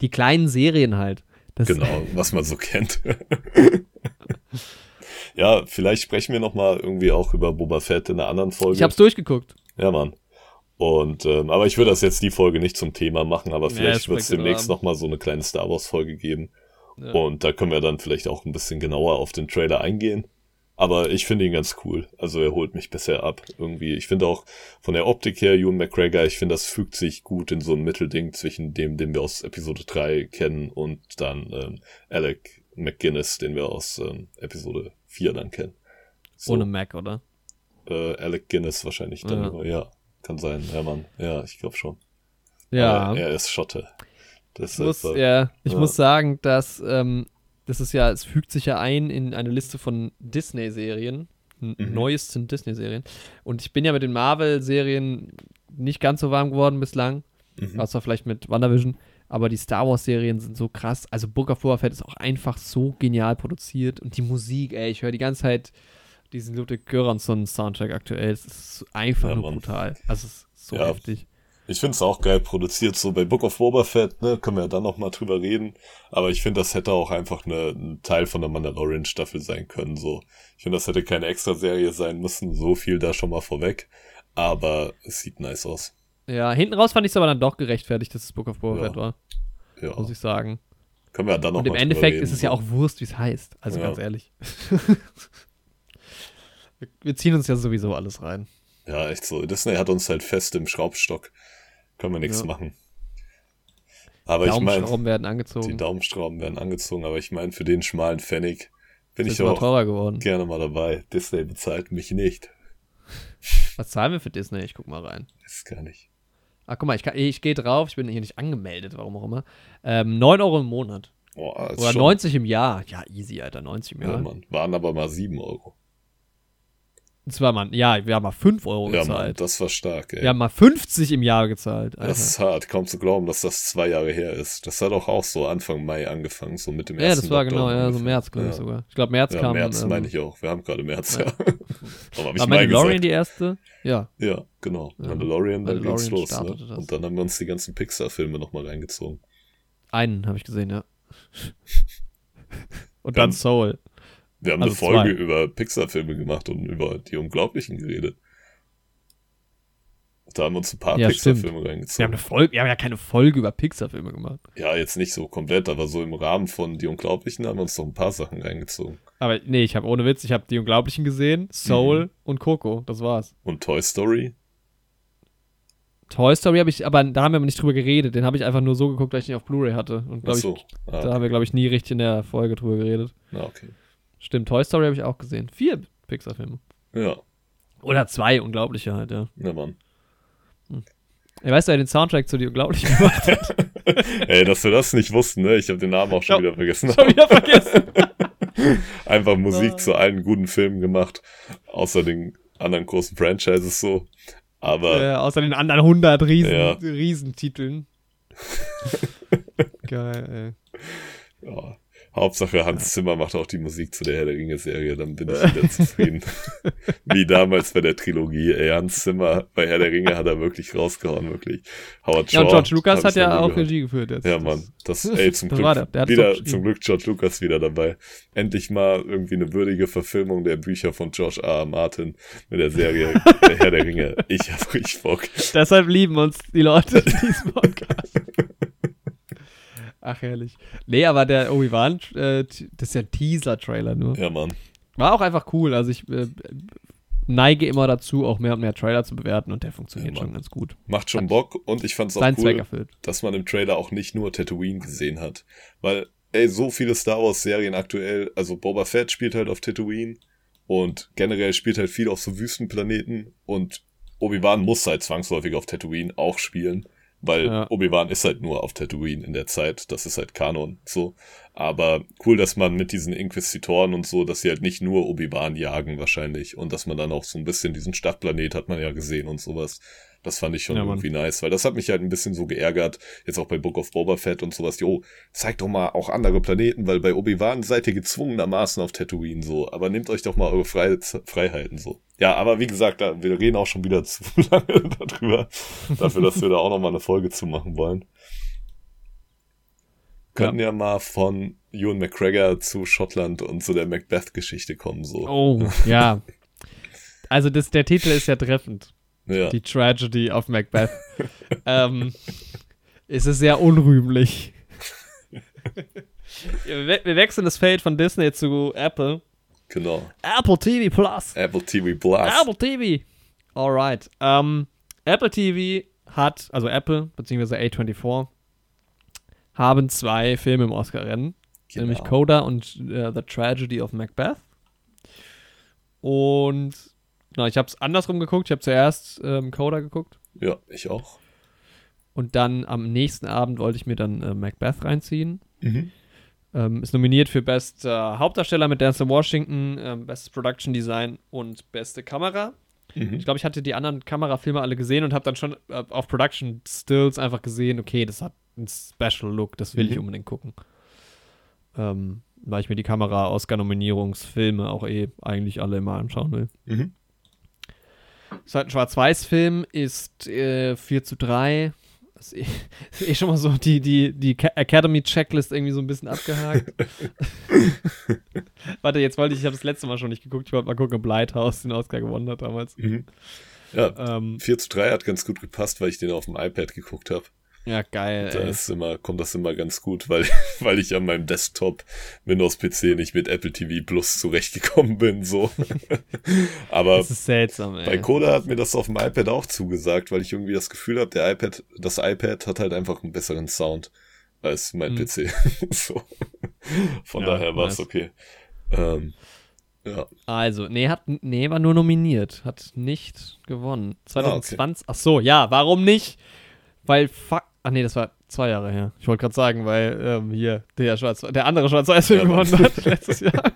Die kleinen Serien halt. Das genau, was man so kennt. ja, vielleicht sprechen wir noch mal irgendwie auch über Boba Fett in einer anderen Folge. Ich hab's durchgeguckt. Ja, Mann. Und ähm, aber ich würde das jetzt die Folge nicht zum Thema machen, aber vielleicht ja, wird es demnächst noch mal so eine kleine Star Wars Folge geben. Ja. Und da können wir dann vielleicht auch ein bisschen genauer auf den Trailer eingehen. Aber ich finde ihn ganz cool. Also er holt mich bisher ab. Irgendwie. Ich finde auch von der Optik her, Ewan McGregor, ich finde, das fügt sich gut in so ein Mittelding zwischen dem, den wir aus Episode 3 kennen und dann ähm, Alec McGuinness, den wir aus ähm, Episode 4 dann kennen. So. Ohne Mac, oder? Äh, Alec Guinness wahrscheinlich dann. Ja, ja kann sein. Ja, Mann. Ja, ich glaube schon. Ja. Aber er ist Schotte. Das muss, ist, ja, ich ja. muss sagen, dass ähm, das ist ja, es fügt sich ja ein in eine Liste von Disney-Serien, mhm. neuesten Disney-Serien. Und ich bin ja mit den Marvel-Serien nicht ganz so warm geworden bislang, mhm. außer vielleicht mit WandaVision. Aber die Star Wars-Serien sind so krass. Also Book of Boba Fett ist auch einfach so genial produziert. Und die Musik, ey, ich höre die ganze Zeit diesen Ludwig Göransson-Soundtrack aktuell. Es ist einfach ja, nur brutal. Also es ist so ja. heftig. Ich finde es auch geil produziert, so bei Book of Boba Fett, ne, können wir ja dann noch mal drüber reden. Aber ich finde, das hätte auch einfach eine, ein Teil von der Mandalorian Staffel sein können, so. Ich finde, das hätte keine extra Serie sein müssen, so viel da schon mal vorweg. Aber es sieht nice aus. Ja, hinten raus fand ich es aber dann doch gerechtfertigt, dass es Book of Boba ja. Fett war. Ja. Muss ich sagen. Können wir ja dann noch Und im Endeffekt reden, ist es ja auch Wurst, wie es heißt. Also ja. ganz ehrlich. wir ziehen uns ja sowieso alles rein. Ja, echt so. Disney hat uns halt fest im Schraubstock. Können wir nichts ja. machen. Aber ich meine, Daumenschrauben werden angezogen. Die Daumenschrauben werden angezogen, aber ich meine, für den schmalen Pfennig bin ich auch geworden. gerne mal dabei. Disney bezahlt mich nicht. Was zahlen wir für Disney? Ich guck mal rein. Das ist gar nicht. Ah, guck mal, ich, ich gehe drauf, ich bin hier nicht angemeldet, warum auch immer. Ähm, 9 Euro im Monat. Boah, Oder schon... 90 im Jahr. Ja, easy, Alter, 90 im Jahr. Ja, Mann. Waren aber mal 7 Euro. War mal, ja, wir haben mal 5 Euro ja, gezahlt. Mann, das war stark, ey. Wir haben mal 50 im Jahr gezahlt. Alter. Das ist hart, kaum zu glauben, dass das zwei Jahre her ist. Das hat doch auch so Anfang Mai angefangen, so mit dem ja, ersten Ja, das war Lockdown genau, ja, so März, glaube ich sogar. Ich glaube, März ja, kam. März ähm, meine ich auch. Wir haben gerade März, ja. Warum habe ich War Mandalorian die erste? Ja. Ja, genau. Mandalorian, dann Mandalorian ging's los, ne? Und dann haben wir uns die ganzen Pixar-Filme nochmal reingezogen. Einen habe ich gesehen, ja. Und dann Soul. Wir haben also eine Folge zwei. über Pixar-Filme gemacht und über die Unglaublichen geredet. Da haben wir uns ein paar ja, Pixar-Filme reingezogen. Wir haben, eine Folge, wir haben ja keine Folge über Pixar-Filme gemacht. Ja, jetzt nicht so komplett, aber so im Rahmen von Die Unglaublichen haben wir uns doch ein paar Sachen reingezogen. Aber nee, ich habe ohne Witz, ich habe Die Unglaublichen gesehen, Soul mhm. und Coco, das war's. Und Toy Story? Toy Story habe ich, aber da haben wir nicht drüber geredet. Den habe ich einfach nur so geguckt, weil ich ihn auf Blu-ray hatte. Und glaube so. ich, ah, da haben wir, glaube ich, nie richtig in der Folge drüber geredet. Ah, okay. Stimmt, Toy Story habe ich auch gesehen. Vier Pixar-Filme. Ja. Oder zwei unglaubliche halt, ja. Ja, Mann. Hm. Ey, weißt du, wer den Soundtrack zu die Unglaublichen gemacht hat? Ey, dass wir das nicht wussten, ne? Ich habe den Namen auch schon wieder vergessen. Schon wieder vergessen. Einfach Musik oh. zu allen guten Filmen gemacht, außer den anderen großen Franchises so. Aber. Äh, außer den anderen 100 Riesen, ja. Riesentiteln. Geil, ey. Ja. Hauptsache Hans Zimmer macht auch die Musik zu der Herr der Ringe-Serie, dann bin ich wieder zufrieden. Wie damals bei der Trilogie. Ey, Hans Zimmer bei Herr der Ringe hat er wirklich rausgehauen, wirklich. Howard Shaw. Ja, und George Lucas hat ja auch Regie geführt jetzt. Ja, Mann. Das, ey, zum das Glück, der. Der wieder, zum Glück George Lucas wieder dabei. Endlich mal irgendwie eine würdige Verfilmung der Bücher von George R. R. Martin mit der Serie Der Herr der Ringe. Ich hab richtig Bock. Deshalb lieben uns die Leute in diesem Podcast. Ach, herrlich. Nee, aber der Obi-Wan, äh, das ist ja ein Teaser-Trailer nur. Ja, Mann. War auch einfach cool. Also ich äh, neige immer dazu, auch mehr und mehr Trailer zu bewerten und der funktioniert ja, schon ganz gut. Macht schon hat Bock und ich fand es auch cool, dass man im Trailer auch nicht nur Tatooine gesehen hat. Weil, ey, so viele Star Wars-Serien aktuell, also Boba Fett spielt halt auf Tatooine und generell spielt halt viel auf so Wüstenplaneten und Obi-Wan muss halt zwangsläufig auf Tatooine auch spielen weil ja. Obi-Wan ist halt nur auf Tatooine in der Zeit, das ist halt Kanon, so. Aber cool, dass man mit diesen Inquisitoren und so, dass sie halt nicht nur Obi-Wan jagen wahrscheinlich und dass man dann auch so ein bisschen diesen Stadtplanet hat man ja gesehen und sowas. Das fand ich schon ja, irgendwie nice, weil das hat mich halt ein bisschen so geärgert, jetzt auch bei Book of Boba Fett und sowas, jo, zeigt doch mal auch andere Planeten, weil bei Obi-Wan seid ihr gezwungenermaßen auf Tatooine so, aber nehmt euch doch mal eure Fre Freiheiten so. Ja, aber wie gesagt, wir reden auch schon wieder zu lange darüber, dafür, dass wir da auch nochmal eine Folge zu machen wollen. Könnten ja. ja mal von Ewan McGregor zu Schottland und zu der Macbeth-Geschichte kommen, so. Oh, ja. Also das, der Titel ist ja treffend. Ja. Die Tragedy of Macbeth. ähm, es ist sehr unrühmlich. wir wechseln das Feld von Disney zu Apple. Genau. Apple TV Plus. Apple TV Plus. Apple TV. Alright. Ähm, Apple TV hat, also Apple bzw. A24, haben zwei Filme im Oscar-Rennen. Genau. Nämlich Coda und uh, The Tragedy of Macbeth. Und Genau, ich habe es andersrum geguckt. Ich habe zuerst ähm, Coda geguckt. Ja, ich auch. Und dann am nächsten Abend wollte ich mir dann äh, Macbeth reinziehen. Mhm. Ähm, ist nominiert für Best äh, Hauptdarsteller mit Denzel Washington, äh, Bestes Production Design und Beste Kamera. Mhm. Ich glaube, ich hatte die anderen Kamerafilme alle gesehen und habe dann schon äh, auf Production Stills einfach gesehen, okay, das hat einen Special Look, das will mhm. ich unbedingt gucken. Ähm, weil ich mir die Kamera-Oscar-Nominierungsfilme auch eh eigentlich alle immer anschauen will. Mhm. Ist halt ein Schwarz-Weiß-Film, ist äh, 4 zu 3. Das ist eh, ist eh schon mal so die, die, die Academy-Checklist irgendwie so ein bisschen abgehakt. Warte, jetzt wollte ich, ich habe das letzte Mal schon nicht geguckt, ich wollte mal gucken, ob Lighthouse den Oscar gewonnen hat damals. Mhm. Ja, ähm, 4 zu 3 hat ganz gut gepasst, weil ich den auf dem iPad geguckt habe. Ja, geil. Da ist immer, kommt das immer ganz gut, weil, weil ich an meinem Desktop Windows-PC nicht mit Apple TV Plus zurechtgekommen bin, so. Aber das ist seltsam, ey. bei Coda hat mir das auf dem iPad auch zugesagt, weil ich irgendwie das Gefühl habe, der iPad, das iPad hat halt einfach einen besseren Sound als mein hm. PC. so. Von ja, daher war es okay. Ähm, ja. Also, nee, hat, nee, war nur nominiert, hat nicht gewonnen. 2020, ah, okay. ach so, ja, warum nicht? Weil fuck, Ach nee, das war zwei Jahre her. Ich wollte gerade sagen, weil ähm, hier der, Schwarz, der andere Schwarz-Weiß-Film ja, gewonnen hat letztes Jahr.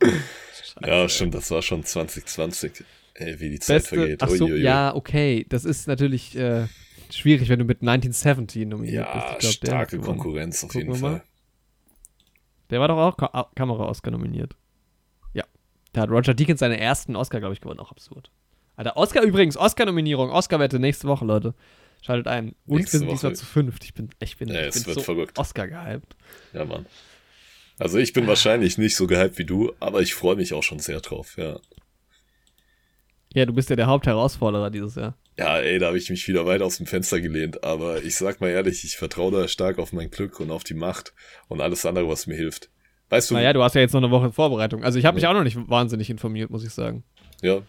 ja, stimmt, das war schon 2020. Ey, wie die Zeit Beste, vergeht. Ach so, ja, okay. Das ist natürlich äh, schwierig, wenn du mit 1917 nominiert ja, bist. Ja, starke Konkurrenz auf jeden Fall. Der war doch auch Ka Kamera-Oscar nominiert. Ja. Da hat Roger Deakins seinen ersten Oscar, glaube ich, gewonnen. Auch absurd. Alter, Oscar übrigens, Oscar-Nominierung, Oscar-Wette nächste Woche, Leute. Schaltet ein. Und wir sind diesmal zu fünft. Ich bin, ich bin, ja, ich bin so verrückt. Oscar gehypt. Ja, Mann. Also ich bin wahrscheinlich nicht so gehypt wie du, aber ich freue mich auch schon sehr drauf, ja. Ja, du bist ja der Hauptherausforderer dieses Jahr. Ja, ey, da habe ich mich wieder weit aus dem Fenster gelehnt. Aber ich sag mal ehrlich, ich vertraue da stark auf mein Glück und auf die Macht und alles andere, was mir hilft. Weißt du? Naja, du hast ja jetzt noch eine Woche Vorbereitung. Also ich habe mich auch noch nicht wahnsinnig informiert, muss ich sagen. Ja.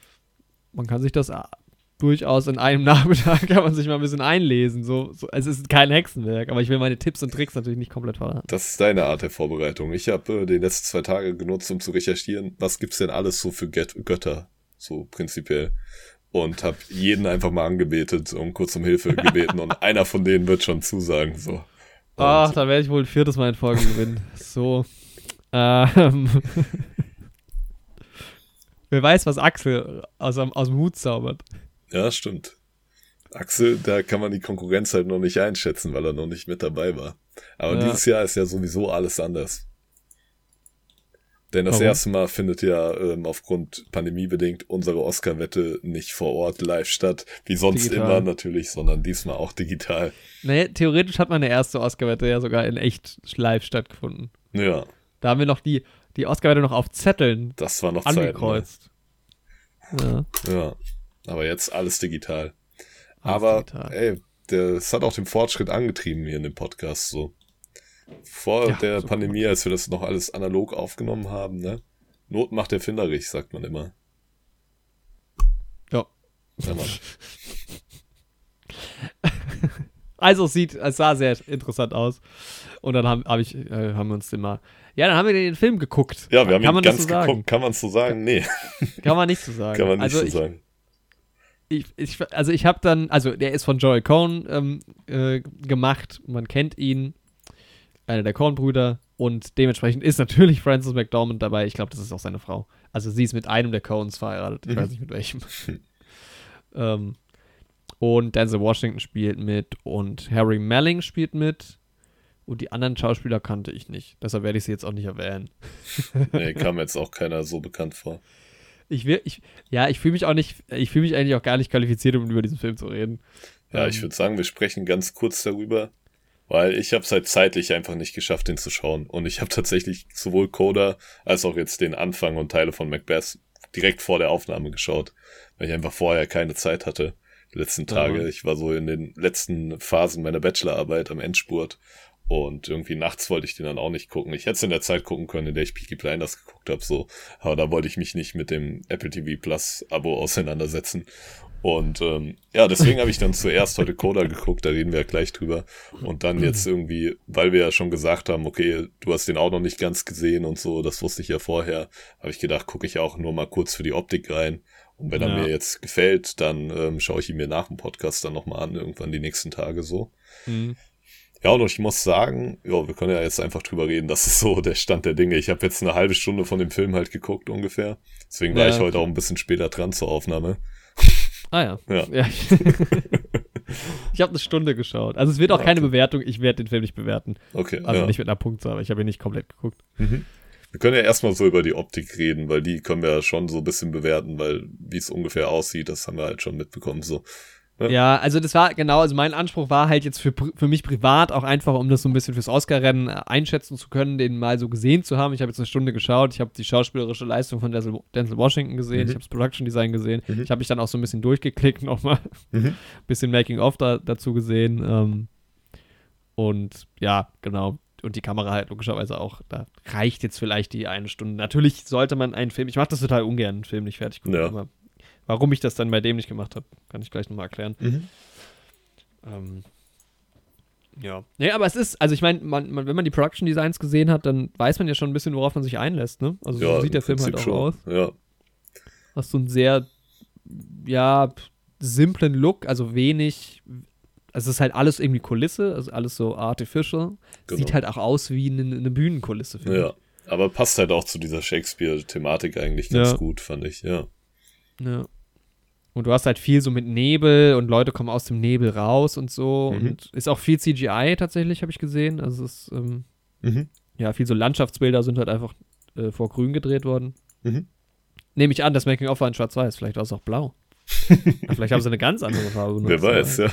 Man kann sich das durchaus in einem Nachmittag kann man sich mal ein bisschen einlesen. So, so, es ist kein Hexenwerk, aber ich will meine Tipps und Tricks natürlich nicht komplett verraten. Das ist deine Art der Vorbereitung. Ich habe äh, die letzten zwei Tage genutzt, um zu recherchieren, was gibt's denn alles so für Gött Götter, so prinzipiell. Und habe jeden einfach mal angebetet und kurz um Hilfe gebeten und einer von denen wird schon zusagen. So. Ach, da werde ich wohl ein viertes Mal in Folge gewinnen. So. Ähm. Wer weiß, was Axel aus, aus dem Hut zaubert. Ja, stimmt. Axel, da kann man die Konkurrenz halt noch nicht einschätzen, weil er noch nicht mit dabei war. Aber ja. dieses Jahr ist ja sowieso alles anders. Denn das Warum? erste Mal findet ja ähm, aufgrund pandemiebedingt unsere Oscar-Wette nicht vor Ort live statt, wie sonst digital. immer natürlich, sondern diesmal auch digital. Nee, theoretisch hat meine erste Oscar-Wette ja sogar in echt live stattgefunden. Ja. Da haben wir noch die, die Oscar-Wette noch auf Zetteln das war noch angekreuzt. Zeit, ne? ja. ja. Aber jetzt alles digital. Alles Aber, digital. ey, das hat auch den Fortschritt angetrieben hier in dem Podcast so. Vor ja, der Pandemie, als wir das noch alles analog aufgenommen haben, ne? Not macht erfinderlich, sagt man immer. Ja. ja also es sieht, es sah sehr interessant aus. Und dann haben, hab ich, äh, haben wir uns immer. Ja, dann haben wir den Film geguckt. Ja, wir haben kann ihn ganz so geguckt. Kann man so sagen? Nee. Kann man nicht so sagen. Kann man nicht also so ich, sagen ich, ich, also ich habe dann, also der ist von Joel Cohn ähm, äh, gemacht, man kennt ihn, einer der Cohn-Brüder und dementsprechend ist natürlich Frances McDormand dabei. Ich glaube, das ist auch seine Frau. Also sie ist mit einem der Cohns verheiratet, ich mhm. weiß nicht mit welchem. ähm, und Denzel Washington spielt mit und Harry Melling spielt mit. Und die anderen Schauspieler kannte ich nicht. Deshalb werde ich sie jetzt auch nicht erwähnen. nee, kam jetzt auch keiner so bekannt vor ich will, ich, ja, ich fühle mich auch nicht, ich fühle mich eigentlich auch gar nicht qualifiziert, um über diesen Film zu reden. Ja, ähm, ich würde sagen, wir sprechen ganz kurz darüber, weil ich habe es halt zeitlich einfach nicht geschafft, den zu schauen. Und ich habe tatsächlich sowohl Coda als auch jetzt den Anfang und Teile von Macbeth direkt vor der Aufnahme geschaut, weil ich einfach vorher keine Zeit hatte. Die letzten Tage. Ja. Ich war so in den letzten Phasen meiner Bachelorarbeit am Endspurt und irgendwie nachts wollte ich den dann auch nicht gucken. Ich hätte es in der Zeit gucken können, in der ich Peaky Blinders geguckt habe, so. Aber da wollte ich mich nicht mit dem Apple TV Plus Abo auseinandersetzen. Und ähm, ja, deswegen habe ich dann zuerst heute Coda geguckt, da reden wir ja gleich drüber. Und dann jetzt irgendwie, weil wir ja schon gesagt haben, okay, du hast den auch noch nicht ganz gesehen und so, das wusste ich ja vorher, habe ich gedacht, gucke ich auch nur mal kurz für die Optik rein. Und wenn ja. er mir jetzt gefällt, dann ähm, schaue ich ihn mir nach dem Podcast dann nochmal an, irgendwann die nächsten Tage so. Mhm. Ja, und ich muss sagen, ja, wir können ja jetzt einfach drüber reden, das ist so der Stand der Dinge. Ich habe jetzt eine halbe Stunde von dem Film halt geguckt ungefähr. Deswegen war ja. ich heute auch ein bisschen später dran zur Aufnahme. Ah ja. Ja. ja. ich habe eine Stunde geschaut. Also es wird auch ja, keine Bewertung, ich werde den Film nicht bewerten. Okay. Also nicht mit einer Punktzahl, aber ich habe ihn nicht komplett geguckt. Mhm. Wir können ja erstmal so über die Optik reden, weil die können wir ja schon so ein bisschen bewerten, weil wie es ungefähr aussieht, das haben wir halt schon mitbekommen. So, ja. ja, also das war genau, also mein Anspruch war halt jetzt für, für mich privat auch einfach, um das so ein bisschen fürs Oscar-Rennen äh, einschätzen zu können, den mal so gesehen zu haben. Ich habe jetzt eine Stunde geschaut, ich habe die schauspielerische Leistung von Denzel, Denzel Washington gesehen, mhm. ich habe das Production Design gesehen, mhm. ich habe mich dann auch so ein bisschen durchgeklickt nochmal, mhm. bisschen Making-of da, dazu gesehen. Ähm, und ja, genau. Und die Kamera halt logischerweise auch, da reicht jetzt vielleicht die eine Stunde. Natürlich sollte man einen Film, ich mache das total ungern, einen Film nicht fertig gucken, ja. aber Warum ich das dann bei dem nicht gemacht habe, kann ich gleich nochmal erklären. Mhm. Ähm, ja. Nee, aber es ist, also ich meine, man, man, wenn man die Production Designs gesehen hat, dann weiß man ja schon ein bisschen, worauf man sich einlässt, ne? Also ja, so sieht der Film halt auch schon. aus. Ja. Hast so einen sehr, ja, simplen Look, also wenig, also es ist halt alles irgendwie Kulisse, also alles so artificial. Genau. Sieht halt auch aus wie eine, eine Bühnenkulisse, finde ja. ich. Aber passt halt auch zu dieser Shakespeare-Thematik eigentlich ganz ja. gut, fand ich, ja. Ja. Und du hast halt viel so mit Nebel und Leute kommen aus dem Nebel raus und so. Mhm. Und ist auch viel CGI tatsächlich, habe ich gesehen. Also es ist, ähm, mhm. ja, viel so Landschaftsbilder sind halt einfach äh, vor grün gedreht worden. Mhm. Nehme ich an, das Making-of war in schwarz-weiß. Vielleicht war es auch blau. vielleicht haben sie eine ganz andere Farbe benutzt. Wer weiß, ja.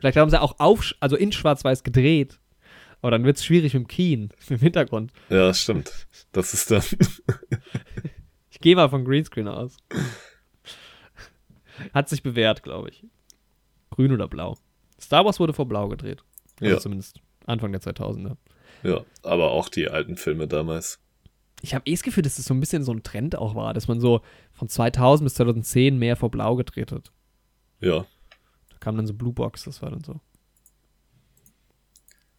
vielleicht haben sie auch auf, also in schwarz-weiß gedreht. Aber dann wird es schwierig mit dem Keen, dem Hintergrund. Ja, stimmt. Das ist dann. Gehe mal von Greenscreen aus. Hat sich bewährt, glaube ich. Grün oder blau. Star Wars wurde vor blau gedreht. Also ja. Zumindest Anfang der 2000er. Ja, aber auch die alten Filme damals. Ich habe eh das Gefühl, dass das so ein bisschen so ein Trend auch war, dass man so von 2000 bis 2010 mehr vor blau gedreht hat. Ja. Da kam dann so Blue Box, das war dann so.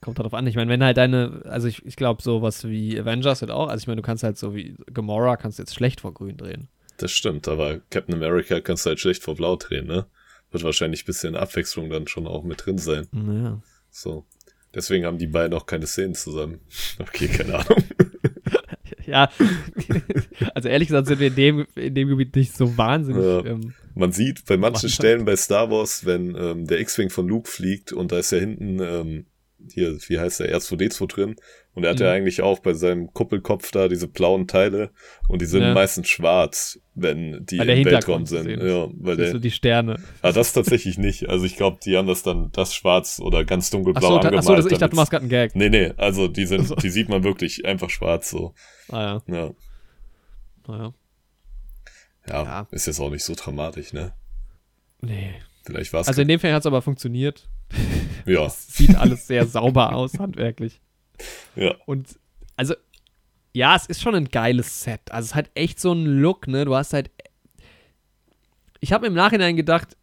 Kommt darauf an. Ich meine, wenn halt deine, also ich, ich glaube, sowas wie Avengers halt auch, also ich meine, du kannst halt so wie Gamora, kannst jetzt schlecht vor grün drehen. Das stimmt, aber Captain America kannst du halt schlecht vor blau drehen, ne? Wird wahrscheinlich ein bisschen Abwechslung dann schon auch mit drin sein. Ja. So. Deswegen haben die beiden auch keine Szenen zusammen. Okay, keine Ahnung. ja, also ehrlich gesagt sind wir in dem, in dem Gebiet nicht so wahnsinnig. Ja. Ähm, Man sieht bei manchen Stellen bei Star Wars, wenn ähm, der X-Wing von Luke fliegt und da ist ja hinten ähm, hier, wie heißt der, R2D2 drin. Und er hat mhm. ja eigentlich auch bei seinem Kuppelkopf da diese blauen Teile und die sind ja. meistens schwarz, wenn die im Weltraum sind. Ja, weil der, so die Sterne. Ah, das tatsächlich nicht. Also ich glaube, die haben das dann das schwarz oder ganz dunkelblau ach so, angemalt. Achso, das, ich dachte, du machst gerade einen Gag. Nee, nee, also die sind, also. die sieht man wirklich einfach schwarz so. Ah ja. Ja. Ah, ja. Ja, ja. ist jetzt auch nicht so dramatisch, ne? Nee. Vielleicht war es. Also in dem Fall hat es aber funktioniert. Ja. Es sieht alles sehr sauber aus, handwerklich. Ja. Und also, ja, es ist schon ein geiles Set. Also es hat echt so einen Look, ne? Du hast halt. Ich habe im Nachhinein gedacht,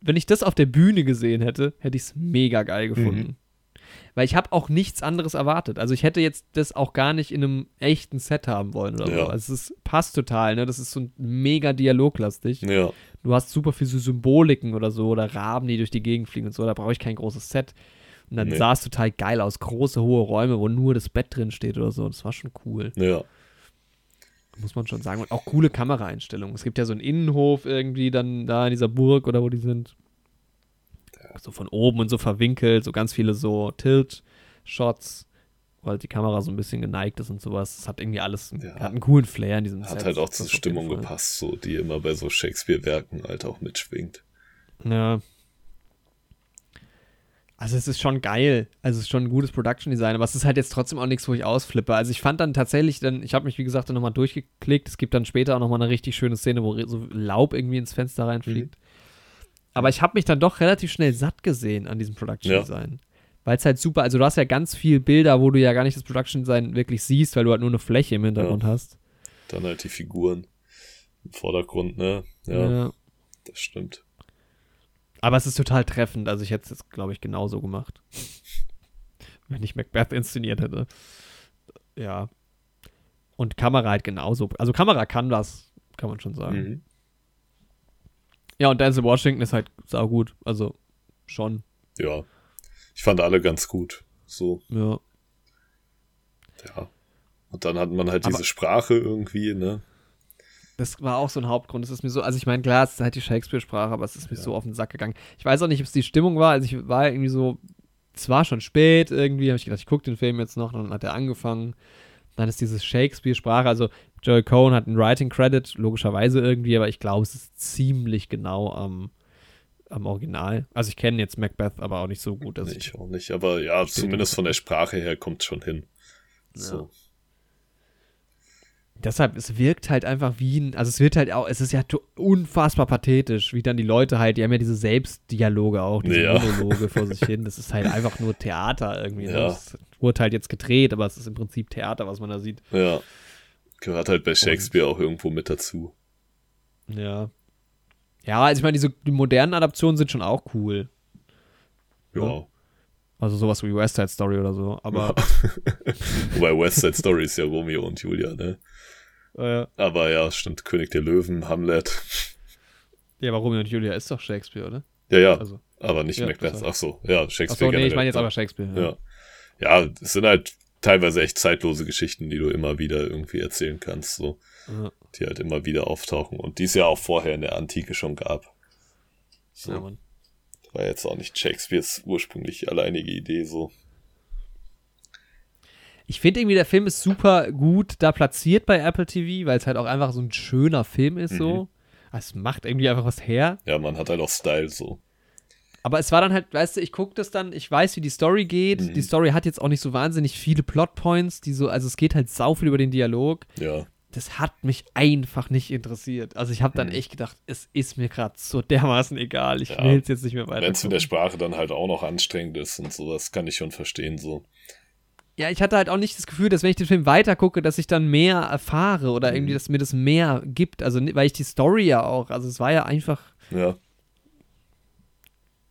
wenn ich das auf der Bühne gesehen hätte, hätte ich es mega geil gefunden. Mhm. Weil ich habe auch nichts anderes erwartet. Also ich hätte jetzt das auch gar nicht in einem echten Set haben wollen oder ja. so. Also es ist, passt total, ne? Das ist so mega dialoglastig. Ja. Du hast super viele so Symboliken oder so oder Raben, die durch die Gegend fliegen und so. Da brauche ich kein großes Set. Und dann nee. sah es total geil aus. Große, hohe Räume, wo nur das Bett drin steht oder so. Das war schon cool. Ja. Muss man schon sagen. Und auch coole Kameraeinstellungen. Es gibt ja so einen Innenhof irgendwie dann da in dieser Burg oder wo die sind so von oben und so verwinkelt, so ganz viele so Tilt-Shots, weil halt die Kamera so ein bisschen geneigt ist und sowas. Das hat irgendwie alles, ja. hat einen coolen Flair in diesem Hat Set. halt auch zur Stimmung gepasst, so, die immer bei so Shakespeare-Werken halt auch mitschwingt. Ja. Also es ist schon geil. Also es ist schon ein gutes Production Design, aber es ist halt jetzt trotzdem auch nichts, wo ich ausflippe. Also ich fand dann tatsächlich, dann, ich habe mich wie gesagt dann nochmal durchgeklickt. Es gibt dann später auch nochmal eine richtig schöne Szene, wo so Laub irgendwie ins Fenster reinfliegt. Mhm. Aber ich habe mich dann doch relativ schnell satt gesehen an diesem Production Design. Ja. Weil es halt super, also du hast ja ganz viel Bilder, wo du ja gar nicht das Production Design wirklich siehst, weil du halt nur eine Fläche im Hintergrund ja. hast. Dann halt die Figuren im Vordergrund, ne? Ja, ja. Das stimmt. Aber es ist total treffend. Also ich hätte es, glaube ich, genauso gemacht. Wenn ich Macbeth inszeniert hätte. Ja. Und Kamera halt genauso. Also Kamera kann das, kann man schon sagen. Mhm. Ja, und Denzel Washington ist halt saugut. Also schon. Ja. Ich fand alle ganz gut. So. Ja. Ja. Und dann hat man halt Aber diese Sprache irgendwie, ne? Das war auch so ein Hauptgrund. Es ist mir so, also ich meine, klar, es ist halt die Shakespeare-Sprache, aber es ist mir ja. so auf den Sack gegangen. Ich weiß auch nicht, ob es die Stimmung war. Also ich war irgendwie so, es war schon spät irgendwie, habe ich gedacht, ich gucke den Film jetzt noch, dann hat er angefangen. Dann ist diese Shakespeare-Sprache, also Joel Cohen hat einen Writing-Credit, logischerweise irgendwie, aber ich glaube, es ist ziemlich genau am, am Original. Also ich kenne jetzt Macbeth, aber auch nicht so gut. Dass nee, ich auch nicht, aber ja, zumindest von der Sprache her kommt es schon hin. So. Deshalb, es wirkt halt einfach wie ein, also es wird halt auch, es ist ja unfassbar pathetisch, wie dann die Leute halt, die haben ja diese Selbstdialoge auch, diese ja. Monologe vor sich hin. Das ist halt einfach nur Theater irgendwie. Ne? Ja. Das wurde halt jetzt gedreht, aber es ist im Prinzip Theater, was man da sieht. Ja. Gehört halt bei Shakespeare Und, auch irgendwo mit dazu. Ja. Ja, also ich meine, diese die modernen Adaptionen sind schon auch cool. Ja. ja. Also sowas wie West Side Story oder so, aber. Wobei West Side Story ist ja Romeo und Julia, ne? Äh, aber ja, stimmt, König der Löwen, Hamlet. Ja, aber Romeo und Julia ist doch Shakespeare, oder? Ja, ja. Also, aber nicht ja, Macbeth. Ach so, ja, Shakespeare. Ach so, nee, ich meine jetzt aber Shakespeare. Ja. ja. ja, es sind halt teilweise echt zeitlose Geschichten, die du immer wieder irgendwie erzählen kannst, so. Ja. Die halt immer wieder auftauchen und die es ja auch vorher in der Antike schon gab. So. Ja, Mann. War jetzt auch nicht Shakespeares ursprünglich alleinige Idee, so. Ich finde irgendwie, der Film ist super gut da platziert bei Apple TV, weil es halt auch einfach so ein schöner Film ist, mhm. so. Es macht irgendwie einfach was her. Ja, man hat halt auch Style, so. Aber es war dann halt, weißt du, ich gucke das dann, ich weiß, wie die Story geht. Mhm. Die Story hat jetzt auch nicht so wahnsinnig viele Plotpoints, die so, also es geht halt sau viel über den Dialog. Ja. das hat mich einfach nicht interessiert. Also ich habe dann hm. echt gedacht, es ist mir gerade so dermaßen egal. Ich ja, will es jetzt nicht mehr weiter. Wenn es mit der Sprache dann halt auch noch anstrengend ist und so, das kann ich schon verstehen so. Ja, ich hatte halt auch nicht das Gefühl, dass wenn ich den Film weitergucke, dass ich dann mehr erfahre oder irgendwie, mhm. dass mir das mehr gibt. Also, weil ich die Story ja auch, also es war ja einfach. Ja.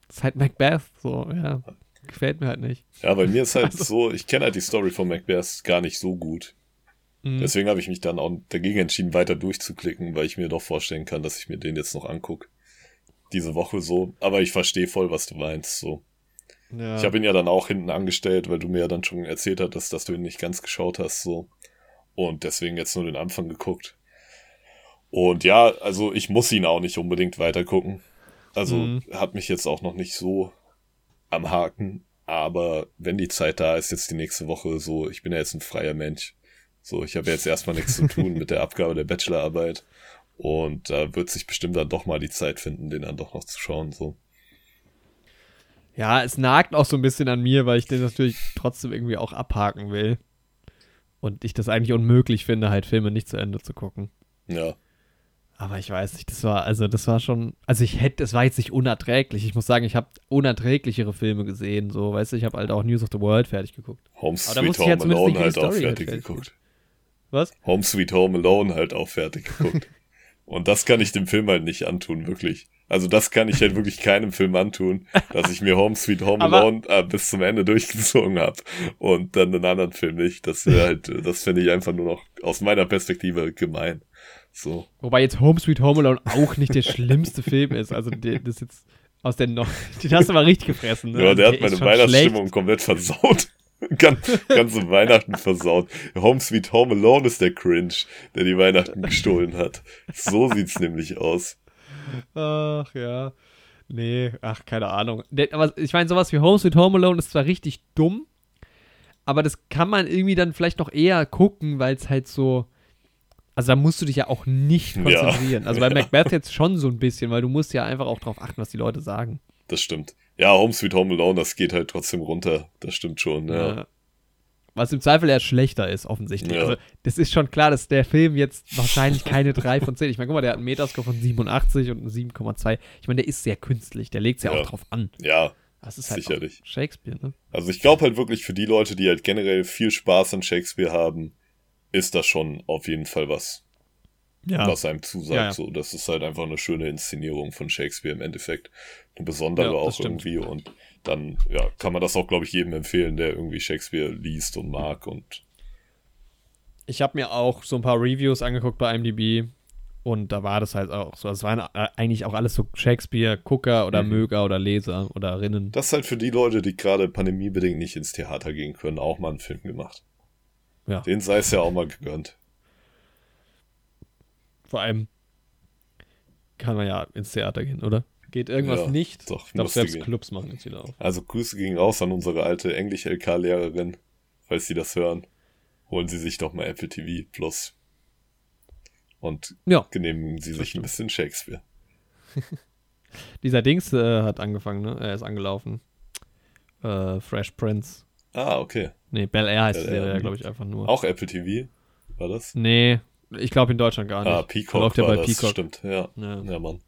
Es ist halt Macbeth, so, ja. Gefällt mir halt nicht. Ja, bei mir ist halt also. so, ich kenne halt die Story von Macbeth gar nicht so gut. Mhm. Deswegen habe ich mich dann auch dagegen entschieden, weiter durchzuklicken, weil ich mir doch vorstellen kann, dass ich mir den jetzt noch angucke. Diese Woche so. Aber ich verstehe voll, was du meinst, so. Ja. Ich habe ihn ja dann auch hinten angestellt, weil du mir ja dann schon erzählt hattest, dass du ihn nicht ganz geschaut hast, so. Und deswegen jetzt nur den Anfang geguckt. Und ja, also ich muss ihn auch nicht unbedingt weiter gucken. Also mhm. hat mich jetzt auch noch nicht so am Haken. Aber wenn die Zeit da ist, jetzt die nächste Woche, so, ich bin ja jetzt ein freier Mensch. So, ich habe jetzt erstmal nichts zu tun mit der Abgabe der Bachelorarbeit. Und da wird sich bestimmt dann doch mal die Zeit finden, den dann doch noch zu schauen, so. Ja, es nagt auch so ein bisschen an mir, weil ich den natürlich trotzdem irgendwie auch abhaken will. Und ich das eigentlich unmöglich finde, halt Filme nicht zu Ende zu gucken. Ja. Aber ich weiß nicht, das war, also das war schon, also ich hätte, es war jetzt nicht unerträglich. Ich muss sagen, ich habe unerträglichere Filme gesehen, so, weißt du, ich habe halt auch News of the World fertig geguckt. Home Sweet Home Alone halt auch fertig geguckt. Was? Home Sweet Home Alone halt auch fertig geguckt. Und das kann ich dem Film halt nicht antun, wirklich. Also das kann ich halt wirklich keinem Film antun, dass ich mir Home Sweet Home Alone äh, bis zum Ende durchgezogen habe und dann einen anderen Film nicht. Das wäre halt, das finde ich einfach nur noch aus meiner Perspektive gemein. So. Wobei jetzt Home Sweet Home Alone auch nicht der schlimmste Film ist. Also der, das ist jetzt aus der noch, den hast du mal richtig gefressen. Ne? Ja, der, der hat meine Weihnachtsstimmung komplett versaut. ganze Weihnachten versaut. Home Sweet Home Alone ist der Cringe, der die Weihnachten gestohlen hat. So sieht's nämlich aus. Ach ja. Nee, ach, keine Ahnung. Aber ich meine, sowas wie Home Sweet Home Alone ist zwar richtig dumm, aber das kann man irgendwie dann vielleicht noch eher gucken, weil es halt so. Also da musst du dich ja auch nicht konzentrieren. Ja. Also bei Macbeth jetzt schon so ein bisschen, weil du musst ja einfach auch darauf achten, was die Leute sagen. Das stimmt. Ja, Home Sweet Home Alone, das geht halt trotzdem runter. Das stimmt schon, ja. ja. Was im Zweifel eher schlechter ist, offensichtlich. Ja. Also, das ist schon klar, dass der Film jetzt wahrscheinlich keine 3 von 10. Ich meine, guck mal, der hat einen Metascore von 87 und einen 7,2. Ich meine, der ist sehr künstlich. Der legt es ja, ja, auch drauf an. Ja. Das ist halt sicherlich. Shakespeare, ne? Also, ich glaube halt wirklich für die Leute, die halt generell viel Spaß an Shakespeare haben, ist das schon auf jeden Fall was ja. was einem zusagt. Ja, ja. So, das ist halt einfach eine schöne Inszenierung von Shakespeare im Endeffekt. Eine besondere auch irgendwie. Und dann ja, kann man das auch, glaube ich, jedem empfehlen, der irgendwie Shakespeare liest und mag. Und ich habe mir auch so ein paar Reviews angeguckt bei IMDb. Und da war das halt auch so. Es waren eigentlich auch alles so Shakespeare-Gucker oder mhm. Möger oder Leser oder Rinnen. Das ist halt für die Leute, die gerade pandemiebedingt nicht ins Theater gehen können, auch mal einen Film gemacht. Ja. Den sei es ja auch mal gegönnt. Vor allem kann man ja ins Theater gehen, oder? Geht irgendwas ja, nicht? Doch, ich glaube, selbst gehen. Clubs machen jetzt wieder auf. Also Grüße gingen raus an unsere alte Englisch-LK-Lehrerin, falls Sie das hören. Holen Sie sich doch mal Apple TV Plus. Und ja, genehmigen Sie sich ein bisschen Shakespeare. Dieser Dings äh, hat angefangen, ne? Er ist angelaufen. Äh, Fresh Prince. Ah, okay. Nee, Bel Air heißt Bel die Serie ja, glaube ich, einfach nur. Auch Apple TV, war das? Nee, ich glaube in Deutschland gar nicht. Ah, Peacock Läuft ja bei das, Peacock. Stimmt, ja. Ja, ja Mann.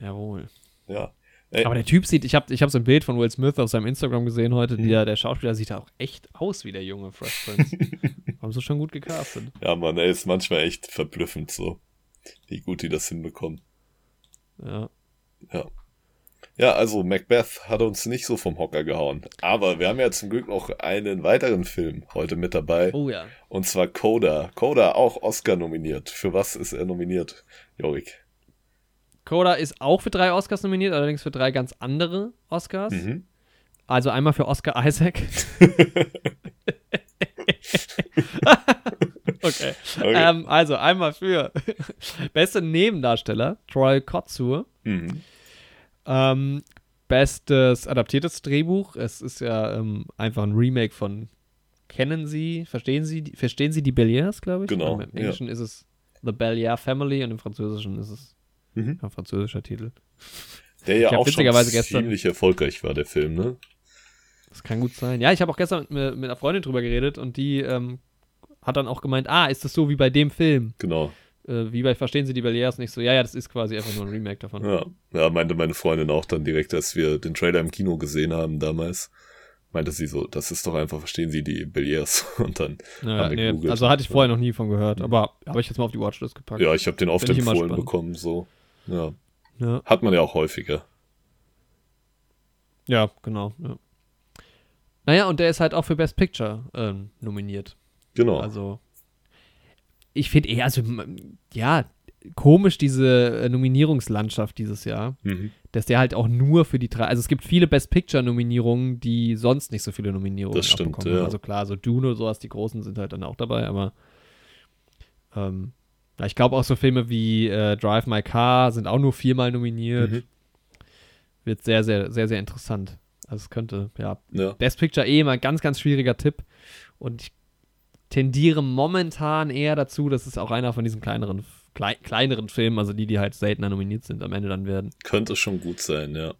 Jawohl. Ja. Ey. Aber der Typ sieht, ich habe ich hab so ein Bild von Will Smith auf seinem Instagram gesehen heute, hm. der, der Schauspieler sieht auch echt aus wie der junge Fresh Prince. Haben sie schon gut gecastet. Ja, Mann, er ist manchmal echt verblüffend so, wie gut die das hinbekommen. Ja. Ja. Ja, also Macbeth hat uns nicht so vom Hocker gehauen. Aber wir haben ja zum Glück noch einen weiteren Film heute mit dabei. Oh ja. Und zwar Coda. Coda auch Oscar nominiert. Für was ist er nominiert, Jorik? Coda ist auch für drei Oscars nominiert, allerdings für drei ganz andere Oscars. Mhm. Also einmal für Oscar Isaac. okay. okay. Ähm, also einmal für beste Nebendarsteller, Troy Kotsur. Mhm. Ähm, bestes adaptiertes Drehbuch. Es ist ja ähm, einfach ein Remake von Kennen Sie, verstehen Sie, verstehen Sie die Belliers, glaube ich? Genau. Im Englischen ja. ist es The Bellier Family und im Französischen ist es mhm. ein französischer Titel. Der ja auch schon ziemlich erfolgreich war, der Film, ne? Das kann gut sein. Ja, ich habe auch gestern mit, mit, einer Freundin drüber geredet und die ähm, hat dann auch gemeint, ah, ist das so wie bei dem Film? Genau. Äh, wie bei Verstehen Sie die Barriers nicht so, ja, ja, das ist quasi einfach nur ein Remake davon. Ja, ja, meinte meine Freundin auch dann direkt, als wir den Trailer im Kino gesehen haben damals meinte sie so, das ist doch einfach, verstehen Sie die Belliers und dann ja, nee, Also hatte ich vorher noch nie von gehört, aber habe ich jetzt mal auf die Watchlist gepackt. Ja, ich habe den oft empfohlen bekommen, so. Ja. ja. Hat man ja auch häufiger. Ja, genau. Ja. Naja, und der ist halt auch für Best Picture ähm, nominiert. Genau. Also, ich finde eher, also, ja, komisch, diese äh, Nominierungslandschaft dieses Jahr. Mhm. Dass der halt auch nur für die drei. Also es gibt viele Best Picture-Nominierungen, die sonst nicht so viele Nominierungen das stimmt. Ja. Also klar, so Dune und sowas, die großen sind halt dann auch dabei, aber ähm, ich glaube auch so Filme wie äh, Drive My Car sind auch nur viermal nominiert. Mhm. Wird sehr, sehr, sehr, sehr interessant. Also es könnte, ja. ja. Best Picture eh immer ein ganz, ganz schwieriger Tipp. Und ich tendiere momentan eher dazu, dass es auch einer von diesen kleineren klei kleineren Filmen, also die, die halt seltener nominiert sind, am Ende dann werden. Könnte schon gut sein, ja.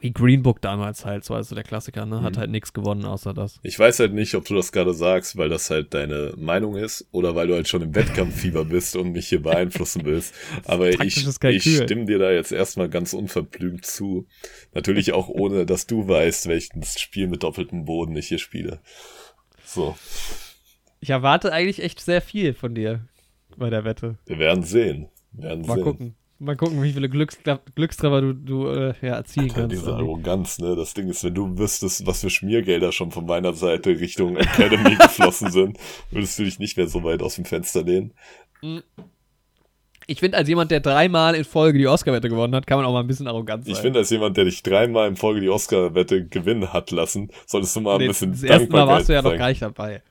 Wie Green Book damals halt, so also der Klassiker, ne? Hat mhm. halt nichts gewonnen außer das. Ich weiß halt nicht, ob du das gerade sagst, weil das halt deine Meinung ist oder weil du halt schon im Wettkampffieber bist und mich hier beeinflussen willst. Aber ich, ich stimme dir da jetzt erstmal ganz unverblümt zu. Natürlich auch ohne, dass du weißt, welches Spiel mit doppeltem Boden ich hier spiele. So. Ich erwarte eigentlich echt sehr viel von dir bei der Wette. Wir werden sehen. Wir werden Mal sehen. gucken. Mal gucken, wie viele Glücks Glückstreffer du, du äh, ja, erzielen Alter, kannst. Diese Arroganz, ne? Das Ding ist, wenn du wüsstest, was für Schmiergelder schon von meiner Seite Richtung Academy geflossen sind, würdest du dich nicht mehr so weit aus dem Fenster lehnen. Mm. Ich finde, als jemand, der dreimal in Folge die Oscar-Wette gewonnen hat, kann man auch mal ein bisschen arrogant sein. Ich finde, als jemand, der dich dreimal in Folge die Oscar-Wette gewinnen hat lassen, solltest du mal nee, ein bisschen Das erste Mal warst du ja noch gar nicht dabei.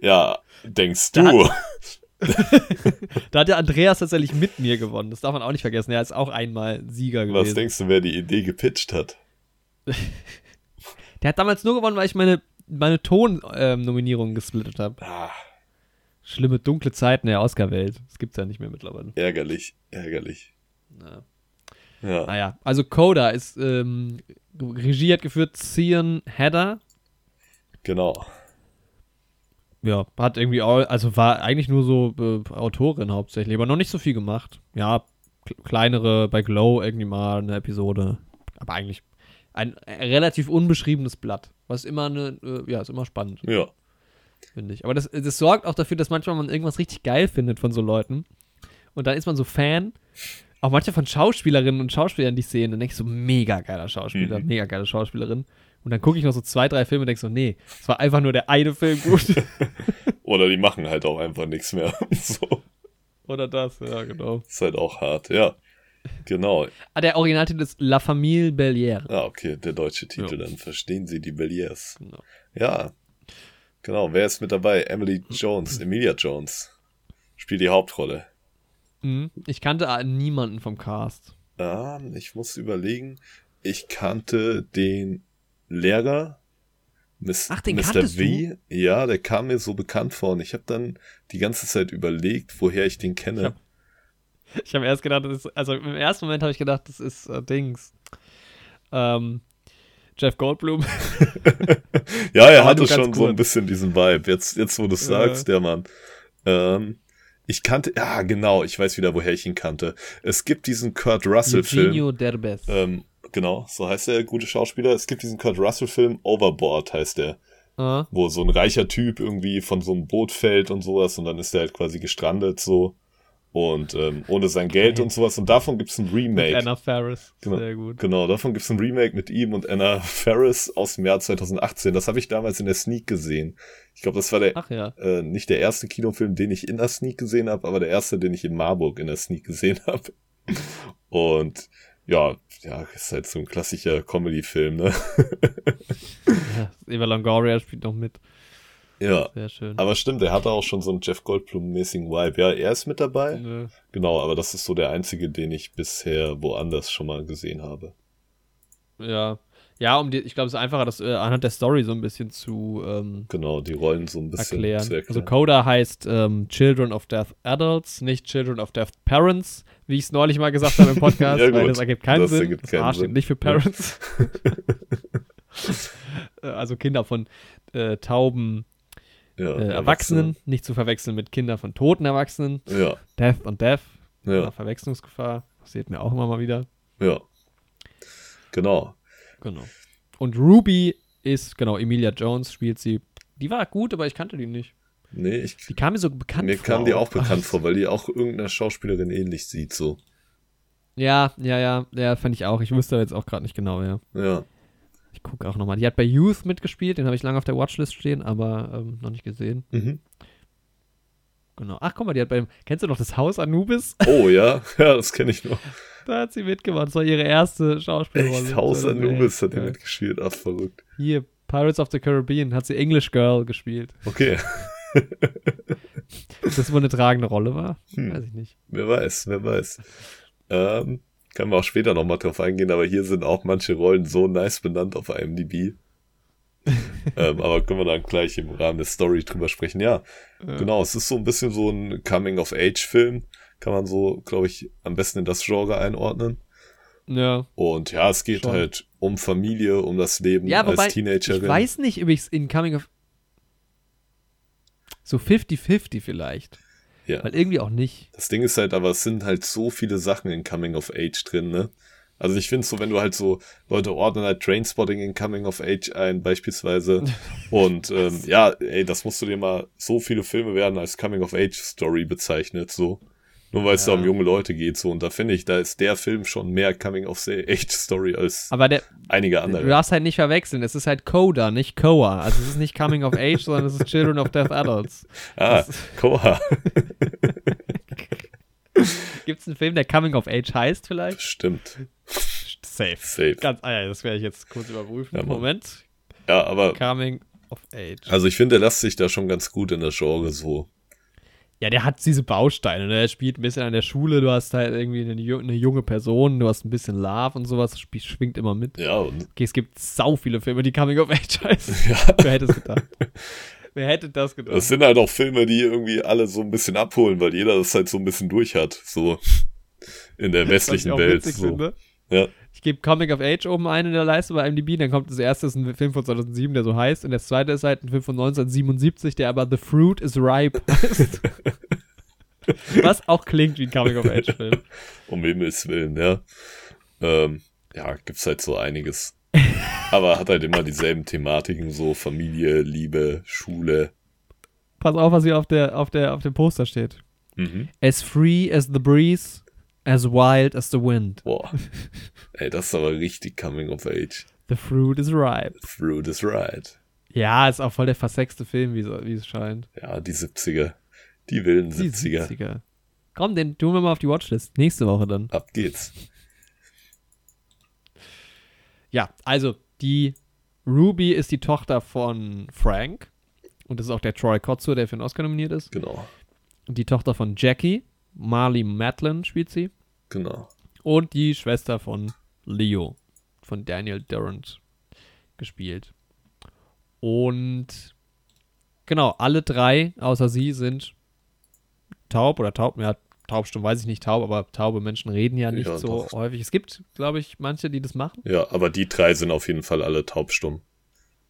Ja, denkst du. da hat der Andreas tatsächlich mit mir gewonnen. Das darf man auch nicht vergessen. Er ist auch einmal Sieger gewesen. Was denkst du, wer die Idee gepitcht hat? der hat damals nur gewonnen, weil ich meine, meine Ton-Nominierung ähm, gesplittet habe. Ah. Schlimme dunkle Zeiten der Oscar-Welt. Das gibt's ja nicht mehr mittlerweile. Ärgerlich, ärgerlich. Na. Ja. Naja, also Coda ist, ähm, Regie hat geführt Cian Hedder. Genau ja, hat irgendwie auch, also war eigentlich nur so äh, Autorin hauptsächlich, aber noch nicht so viel gemacht. Ja, kleinere bei Glow irgendwie mal eine Episode, aber eigentlich ein relativ unbeschriebenes Blatt, was immer eine, äh, ja, ist immer spannend. Ja. Finde ich. Aber das, das sorgt auch dafür, dass manchmal man irgendwas richtig geil findet von so Leuten und dann ist man so Fan. Auch manchmal von Schauspielerinnen und Schauspielern, die ich sehe, dann denke ich so, mega geiler Schauspieler, mhm. mega geile Schauspielerin. Und dann gucke ich noch so zwei, drei Filme und denke so, nee, es war einfach nur der eine Film gut. Oder die machen halt auch einfach nichts mehr. so. Oder das, ja, genau. Ist halt auch hart, ja. Genau. Ah, der Originaltitel ist La Famille Bellière. Ah, okay, der deutsche Titel, ja. dann verstehen Sie die Belliers. Genau. Ja. Genau, wer ist mit dabei? Emily Jones, Emilia Jones. Spielt die Hauptrolle. Mhm. Ich kannte niemanden vom Cast. Ah, ich muss überlegen. Ich kannte den Lehrer, Miss, Ach, den Mr. V. Du? Ja, der kam mir so bekannt vor und ich habe dann die ganze Zeit überlegt, woher ich den kenne. Ich habe hab erst gedacht, ist, also im ersten Moment habe ich gedacht, das ist äh, Dings. Ähm, Jeff Goldblum. ja, er hatte schon so ein bisschen diesen Vibe. Jetzt, jetzt wo du es sagst, der Mann. Ähm, ich kannte, ja, genau, ich weiß wieder, woher ich ihn kannte. Es gibt diesen Kurt Russell-Film. Derbez. Ähm, genau, so heißt der gute Schauspieler. Es gibt diesen Kurt Russell-Film, Overboard heißt der. Uh. Wo so ein reicher Typ irgendwie von so einem Boot fällt und sowas und dann ist der halt quasi gestrandet so. Und ähm, ohne sein Geld okay. und sowas. Und davon gibt es ein Remake. Mit Anna Ferris. Genau, Sehr gut. Genau, davon gibt es ein Remake mit ihm und Anna Ferris aus dem Jahr 2018. Das habe ich damals in der Sneak gesehen. Ich glaube, das war der ja. äh, nicht der erste Kinofilm, den ich in der Sneak gesehen habe, aber der erste, den ich in Marburg in der Sneak gesehen habe. Und ja, ja, ist halt so ein klassischer Comedy-Film, ne? ja, Eva Longoria spielt noch mit. Ja, Sehr schön. aber stimmt, er hatte auch schon so einen Jeff Goldblum-mäßigen Vibe. Ja, er ist mit dabei. Nö. Genau, aber das ist so der einzige, den ich bisher woanders schon mal gesehen habe. Ja, ja, um die, ich glaube, es ist einfacher, das äh, anhand der Story so ein bisschen zu ähm, genau die Rollen so ein bisschen erklären. zu erklären. Also Coda heißt ähm, Children of Deaf Adults, nicht Children of Deaf Parents, wie ich es neulich mal gesagt habe im Podcast, ja, weil das ergibt keinen das Sinn. Ergibt das keinen Sinn. nicht für Parents. Ja. also Kinder von äh, tauben äh, Erwachsenen, nicht zu verwechseln mit Kindern von toten Erwachsenen. Ja. Death und Death. Ja. Verwechslungsgefahr. Passiert mir auch immer mal wieder. Ja. Genau. Genau. Und Ruby ist, genau, Emilia Jones spielt sie. Die war gut, aber ich kannte die nicht. Nee, ich. Die kam mir so bekannt mir vor. Mir kam die auch bekannt vor, weil die auch irgendeiner Schauspielerin ähnlich sieht, so. Ja, ja, ja, ja, fand ich auch. Ich wusste jetzt auch gerade nicht genau, ja. Ja. Ich gucke auch nochmal. Die hat bei Youth mitgespielt, den habe ich lange auf der Watchlist stehen, aber ähm, noch nicht gesehen. Mhm. Genau. Ach, guck mal, die hat beim. Kennst du noch das Haus Anubis? Oh ja, ja, das kenne ich noch. da hat sie mitgemacht. Das war ihre erste Schauspielrolle. Echt? Haus Anubis hat die ja. mitgespielt. Ach, verrückt. Hier, Pirates of the Caribbean hat sie English Girl gespielt. Okay. das wohl eine tragende Rolle war? Hm. Weiß ich nicht. Wer weiß, wer weiß. Ähm, können wir auch später nochmal drauf eingehen, aber hier sind auch manche Rollen so nice benannt auf IMDb. ähm, aber können wir dann gleich im Rahmen der Story drüber sprechen. Ja, ja, genau. Es ist so ein bisschen so ein Coming-of-Age-Film. Kann man so, glaube ich, am besten in das Genre einordnen. Ja. Und ja, es geht schon. halt um Familie, um das Leben ja, als Teenagerin. Ich weiß nicht, ob ich es in Coming of. So 50-50 vielleicht. Ja. Weil irgendwie auch nicht. Das Ding ist halt, aber es sind halt so viele Sachen in Coming of Age drin, ne? Also ich finde so, wenn du halt so, Leute ordnen halt Trainspotting in Coming of Age ein, beispielsweise. Und ähm, ja, ey, das musst du dir mal, so viele Filme werden als Coming of Age Story bezeichnet, so. Nur weil es ja. da um junge Leute geht, so. Und da finde ich, da ist der Film schon mehr Coming of Age Story als Aber der, einige andere. Du darfst halt nicht verwechseln. Es ist halt Coda, nicht Coa. Also es ist nicht Coming of Age, sondern es ist Children of Deaf Adults. Ah, Coa. Gibt es einen Film, der Coming of Age heißt vielleicht? Stimmt. Safe. Safe. Ganz, ah ja, das werde ich jetzt kurz überprüfen. Ja, Moment. Ja, aber. Coming of Age. Also ich finde, er lässt sich da schon ganz gut in der Genre so ja, der hat diese Bausteine. Ne? Er spielt ein bisschen an der Schule, du hast halt irgendwie eine, eine junge Person, du hast ein bisschen Love und sowas, das schwingt immer mit. Ja. Und okay, es gibt sau viele Filme, die Coming of Age heißen. Ja. Wer hätte es gedacht? Wer hätte das gedacht? Das sind halt auch Filme, die irgendwie alle so ein bisschen abholen, weil jeder das halt so ein bisschen durch hat. So in der westlichen Welt. So. Finde. Ja. Ich gebe Comic of Age oben ein in der Leiste bei IMDb, dann kommt das erste, ist ein Film von 2007, der so heißt, und das zweite ist halt ein Film von 1977, der aber The Fruit is Ripe heißt. Was auch klingt wie ein Comic of Age Film. Um Himmels Willen, ja. Ähm, ja, gibt's halt so einiges. aber hat halt immer dieselben Thematiken, so Familie, Liebe, Schule. Pass auf, was hier auf, der, auf, der, auf dem Poster steht. Mhm. As free as the breeze, As wild as the wind. Boah. Ey, das ist aber richtig coming of age. The fruit is ripe. The fruit is right. Ja, ist auch voll der versexte Film, wie, so, wie es scheint. Ja, die 70er. Die wilden 70er. 70er. Komm, den tun wir mal auf die Watchlist. Nächste Woche dann. Ab geht's. Ja, also die Ruby ist die Tochter von Frank. Und das ist auch der Troy Kotzo, der für den Oscar nominiert ist. Genau. Und die Tochter von Jackie. Marley Matlin spielt sie. Genau. Und die Schwester von Leo, von Daniel Durant gespielt. Und genau, alle drei außer sie sind taub oder taub, ja, taubstumm weiß ich nicht taub, aber taube Menschen reden ja nicht ja, so doch. häufig. Es gibt, glaube ich, manche, die das machen. Ja, aber die drei sind auf jeden Fall alle taubstumm.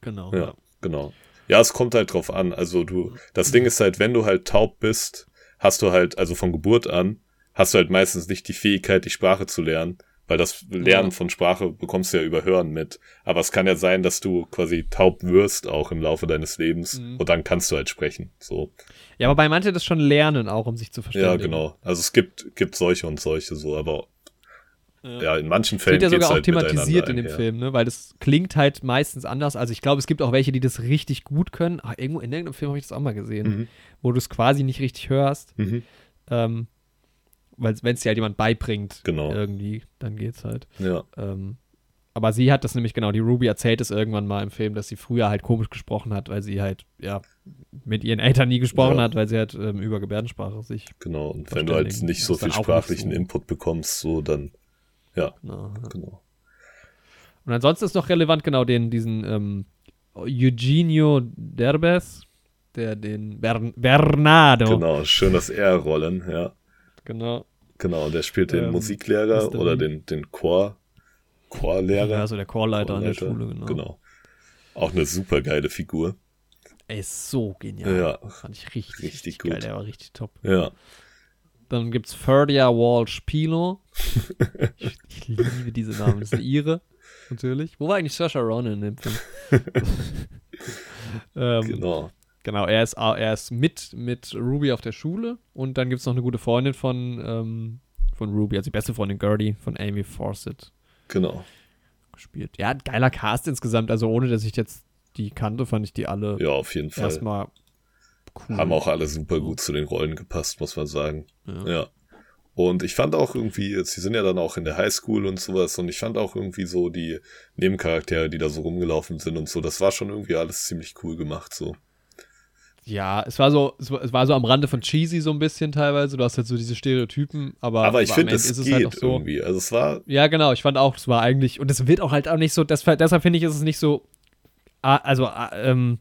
Genau. Ja, ja. genau. Ja, es kommt halt drauf an. Also du, das Ding ist halt, wenn du halt taub bist, hast du halt, also von Geburt an, hast du halt meistens nicht die Fähigkeit, die Sprache zu lernen, weil das Lernen ja. von Sprache bekommst du ja über Hören mit. Aber es kann ja sein, dass du quasi taub wirst auch im Laufe deines Lebens mhm. und dann kannst du halt sprechen. So. Ja, aber bei manchen das schon lernen auch, um sich zu verstehen. Ja, genau. Also es gibt, gibt solche und solche so, aber ja. ja, in manchen Fällen. Das wird ja sogar auch halt thematisiert in dem Film, ne? weil das klingt halt meistens anders. Also ich glaube, es gibt auch welche, die das richtig gut können. Ach, irgendwo in irgendeinem Film habe ich das auch mal gesehen, mhm. wo du es quasi nicht richtig hörst. Mhm. Ähm, weil wenn es dir halt jemand beibringt, genau. irgendwie, dann geht's halt. Ja. Ähm, aber sie hat das nämlich genau, die Ruby erzählt es irgendwann mal im Film, dass sie früher halt komisch gesprochen hat, weil sie halt, ja, mit ihren Eltern nie gesprochen ja. hat, weil sie halt ähm, über Gebärdensprache sich. Genau, und wenn du halt nicht so viel sprachlichen so. Input bekommst, so dann ja, genau. genau. Und ansonsten ist noch relevant genau den, diesen ähm, Eugenio Derbez, der den Bern Bernardo. Genau, schön das R-Rollen, ja. Genau. Genau, der spielt den ähm, Musiklehrer oder den, den Chor, Chorlehrer. Ja, also der Chorleiter, Chorleiter, an der Schule, genau. Genau. Auch eine super geile Figur. ey, ist so genial. Ja. Fand ich richtig, Richtig richtig gut. geil. Der war richtig top. Ja. Dann gibt's Ferdia Walsh Pilo. ich, ich liebe diese Namen. Das ist eine Ire, natürlich. Wo war eigentlich Saoirse Ronan in dem Film? ähm, Genau. Genau, er ist, er ist mit, mit Ruby auf der Schule und dann gibt es noch eine gute Freundin von, ähm, von Ruby, also die beste Freundin Gertie von Amy Fawcett Genau. gespielt. Ja, geiler Cast insgesamt, also ohne dass ich jetzt die kannte, fand ich die alle Ja, auf jeden Fall. erstmal cool. Haben auch alle super gut zu den Rollen gepasst, muss man sagen. Ja. Ja. Und ich fand auch irgendwie, sie sind ja dann auch in der Highschool und sowas, und ich fand auch irgendwie so die Nebencharaktere, die da so rumgelaufen sind und so, das war schon irgendwie alles ziemlich cool gemacht, so. Ja, es war so, es war, so am Rande von cheesy so ein bisschen teilweise. Du hast halt so diese Stereotypen, aber, Aber ich finde, es ist geht halt auch so. irgendwie. Also es war, Ja, genau. Ich fand auch, es war eigentlich, und es wird auch halt auch nicht so, das, deshalb finde ich, ist es nicht so, also, ähm,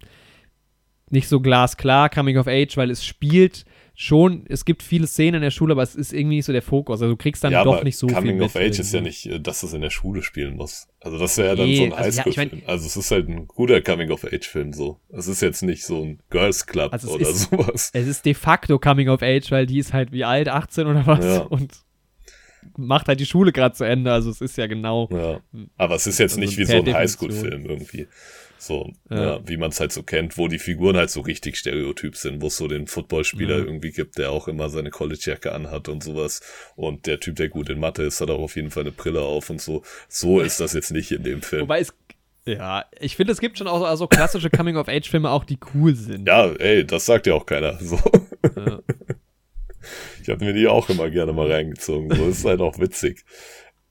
nicht so glasklar, Coming of Age, weil es spielt schon, es gibt viele Szenen in der Schule, aber es ist irgendwie nicht so der Fokus. Also du kriegst dann ja, doch nicht so Coming viel of mit Age ist ja nicht, äh, dass es in der Schule spielen muss. Also das wäre ja dann Nee, so ein also ja, ich Highschool-Film. Also es ist halt ein guter Coming of Age-Film so. Es ist jetzt nicht so ein Girls Club Also oder ist- sowas. Es ist de facto Coming of Age, weil die ist halt wie alt, 18 oder was Ja. und macht halt die Schule gerade zu Ende. Also es ist ja genau. Aber es ist jetzt Also nicht wie so ein. Highschool-Film irgendwie. So, Ja. ja. wie man es halt so kennt, wo die Figuren halt so richtig stereotyp sind, wo es so den Footballspieler Ja. irgendwie gibt, der auch immer seine Collegejacke anhat und sowas. Und der Typ, der gut in Mathe ist, hat auch auf jeden Fall eine Brille auf und so. So ist das jetzt nicht in dem Film. Wobei es. Ja, ich finde, es gibt schon auch also klassische Coming-of-Age-Filme auch, die cool sind. ja, ey, das sagt ja auch keiner. So. Ja. Ich habe mir die auch immer gerne mal reingezogen. So ist halt auch witzig.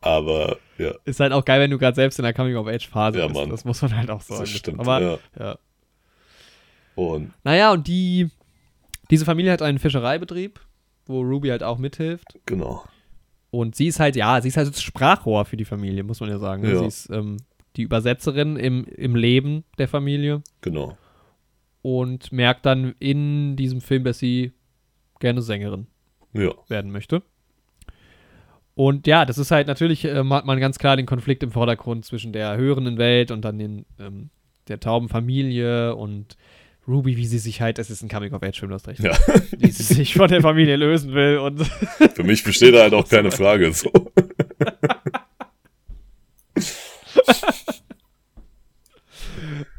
Aber ja, Ist halt auch geil, wenn du gerade selbst in der Coming-of-Age-Phase Ja, bist. Mann. Das muss man halt auch sagen. das stimmt. Aber, ja. ja. Und Naja, und die. Diese Familie hat einen Fischereibetrieb, wo Ruby halt auch mithilft. genau. Und sie ist halt, ja, sie ist halt das Sprachrohr für die Familie, muss man ja sagen. Ja. Sie ist ähm, die Übersetzerin im, im Leben der Familie Genau. und merkt dann in diesem Film, dass sie gerne Sängerin Ja. werden möchte. Und ja, das ist halt natürlich, äh, hat man ganz klar den Konflikt im Vordergrund zwischen der hörenden Welt und dann den, ähm, der tauben Familie und Ruby, wie sie sich halt, es ist ein Coming-of-Age-Film, du hast recht, Ja. wie sie sich von der Familie lösen will und Für mich besteht da halt auch keine Frage. So.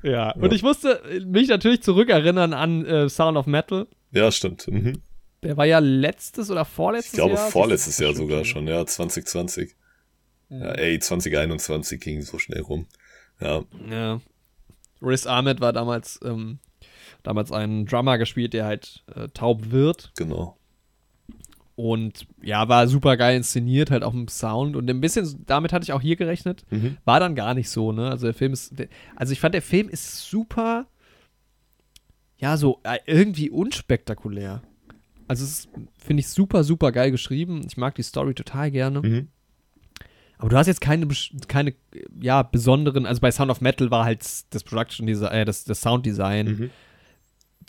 ja. Und ich musste mich natürlich zurückerinnern an äh, Sound of Metal. Ja, stimmt. Mhm. Der war ja letztes oder vorletztes Ich glaube, Jahr. vorletztes Jahr sogar schon, ja, 2020. Ja, ey, 2021 ging so schnell rum. Ja, Ja. Riz Ahmed war damals, ähm, damals ein Drummer gespielt, der halt äh, taub wird. genau. Und ja, war super geil inszeniert, halt auch im Sound. Und ein bisschen, damit hatte ich auch hier gerechnet. Mhm. War dann gar nicht so, ne? Also der Film ist, also ich fand, der Film ist super, ja, so äh, irgendwie unspektakulär. Also es finde ich, super, super geil geschrieben. Ich mag die Story total gerne. Mhm. Aber du hast jetzt keine, keine, ja, besonderen, also bei Sound of Metal war halt das Production Design, äh, das, das Sounddesign Mhm.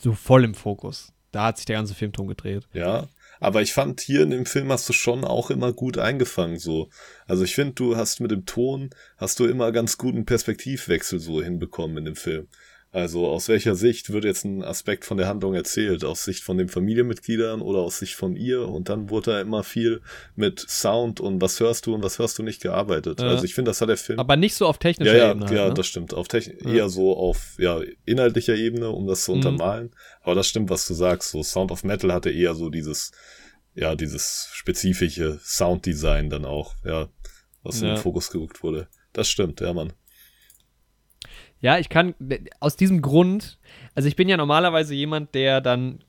so voll im Fokus. Da hat sich der ganze Film drum gedreht. Ja, aber ich fand hier in dem Film hast du schon auch immer gut eingefangen, so. Also ich finde, du hast mit dem Ton, hast du immer ganz guten Perspektivwechsel so hinbekommen in dem Film. Also aus welcher Sicht wird jetzt ein Aspekt von der Handlung erzählt? Aus Sicht von den Familienmitgliedern oder aus Sicht von ihr? Und dann wurde da immer viel mit Sound und was hörst du und was hörst du nicht gearbeitet. Ja. Also ich finde, das hat der Film Aber nicht so auf technischer ja, ja, Ebene. ja, halt, ne? das stimmt. Auf Techn Ja. eher so auf ja, inhaltlicher Ebene, um das zu Mhm. untermalen. Aber das stimmt, was du sagst. So Sound of Metal hatte eher so dieses, ja, dieses spezifische Sounddesign dann auch, ja, was in Ja. den Fokus gerückt wurde. Das stimmt, ja, Mann. Ja, ich kann aus diesem Grund, also ich bin ja normalerweise jemand, der dann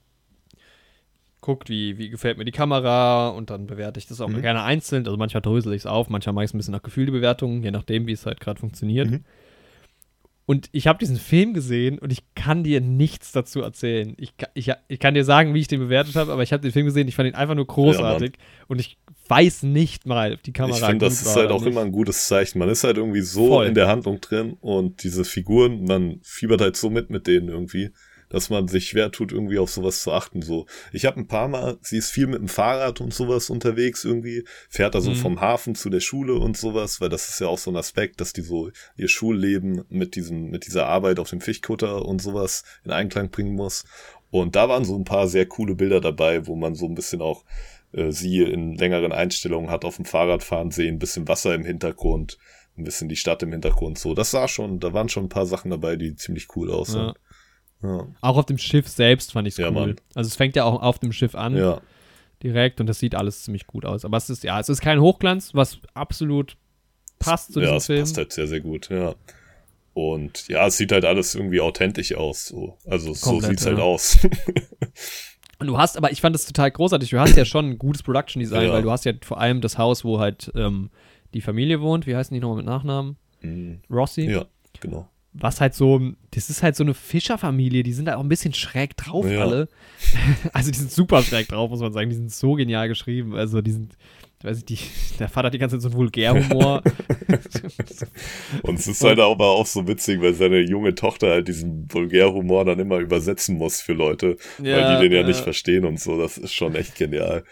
guckt, wie, wie gefällt mir die Kamera und dann bewerte ich das auch Mhm. gerne einzeln. Also manchmal drösel ich es auf, manchmal mache ich es ein bisschen nach Gefühl die Bewertung, je nachdem, wie es halt gerade funktioniert. Mhm. Und ich habe diesen Film gesehen und ich kann dir nichts dazu erzählen. Ich, ich, ich kann dir sagen, wie ich den bewertet habe, aber ich habe den Film gesehen, ich fand ihn einfach nur großartig und ich weiß nicht mal, ob die Kamera ich finde, das ist halt auch nicht. immer ein gutes Zeichen. Man ist halt irgendwie so Voll. in der Handlung drin und diese Figuren, man fiebert halt so mit mit denen irgendwie. Dass man sich schwer tut, irgendwie auf sowas zu achten. So, ich habe ein paar Mal, sie ist viel mit dem Fahrrad und sowas unterwegs irgendwie, fährt da so mhm. vom Hafen zu der Schule und sowas, weil das ist ja auch so ein Aspekt, dass die so ihr Schulleben mit diesem, mit dieser Arbeit auf dem Fischkutter und sowas in Einklang bringen muss. Und da waren so ein paar sehr coole Bilder dabei, wo man so ein bisschen auch äh, sie in längeren Einstellungen hat auf dem Fahrrad fahren sehen, ein bisschen Wasser im Hintergrund, ein bisschen die Stadt im Hintergrund so. Das sah schon, da waren schon ein paar Sachen dabei, die ziemlich cool aussahen. Ja. Ja. Auch auf dem Schiff selbst fand ich es ja, cool. Mann. Also es fängt ja auch auf dem Schiff an. Ja. Direkt und das sieht alles ziemlich gut aus. Aber es ist, ja, es ist kein Hochglanz, was absolut passt zu diesem ja, es Film. passt halt sehr, sehr gut, ja. Und ja, es sieht halt alles irgendwie authentisch aus. So. Also Komplett, so sieht's ja. halt aus. Und du hast, aber ich fand das total großartig. Du hast ja schon ein gutes Production Design, ja. weil du hast ja vor allem das Haus, wo halt ähm, die Familie wohnt. Wie heißen die nochmal mit Nachnamen? Mhm. Rossi. Ja, genau. Was halt so, das ist halt so eine Fischerfamilie, die sind da auch ein bisschen schräg drauf ja. alle. Also die sind super schräg drauf, muss man sagen. Die sind so genial geschrieben. Also die sind, weiß ich, die, der Vater hat die ganze Zeit so einen Vulgärhumor. und es ist halt aber auch so witzig, weil seine junge Tochter halt diesen Vulgärhumor dann immer übersetzen muss für Leute, ja, weil die den ja, ja nicht verstehen und so. Das ist schon echt genial.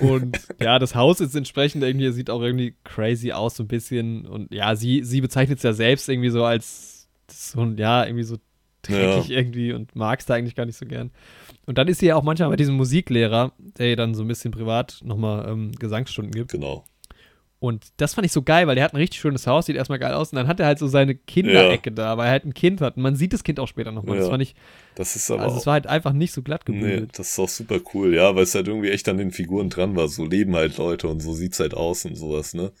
Und ja, das Haus ist entsprechend irgendwie, sieht auch irgendwie crazy aus, so ein bisschen. Und ja, sie, sie bezeichnet es ja selbst irgendwie so als so ein, ja, irgendwie so dreckig ja. irgendwie und mag es da eigentlich gar nicht so gern. Und dann ist sie ja auch manchmal bei diesem Musiklehrer, der ihr dann so ein bisschen privat nochmal ähm, Gesangsstunden gibt. Genau. Und das fand ich so geil, weil der hat ein richtig schönes Haus, sieht erstmal geil aus. Und dann hat er halt so seine Kinderecke ja. da, weil er halt ein Kind hat. Und man sieht das Kind auch später nochmal. Ja. Das fand ich. Das ist aber. Also, es war halt einfach nicht so glatt gebügelt. Nee, das ist auch super cool, ja, weil es halt irgendwie echt an den Figuren dran war. So leben halt Leute und so sieht's halt aus und sowas, ne?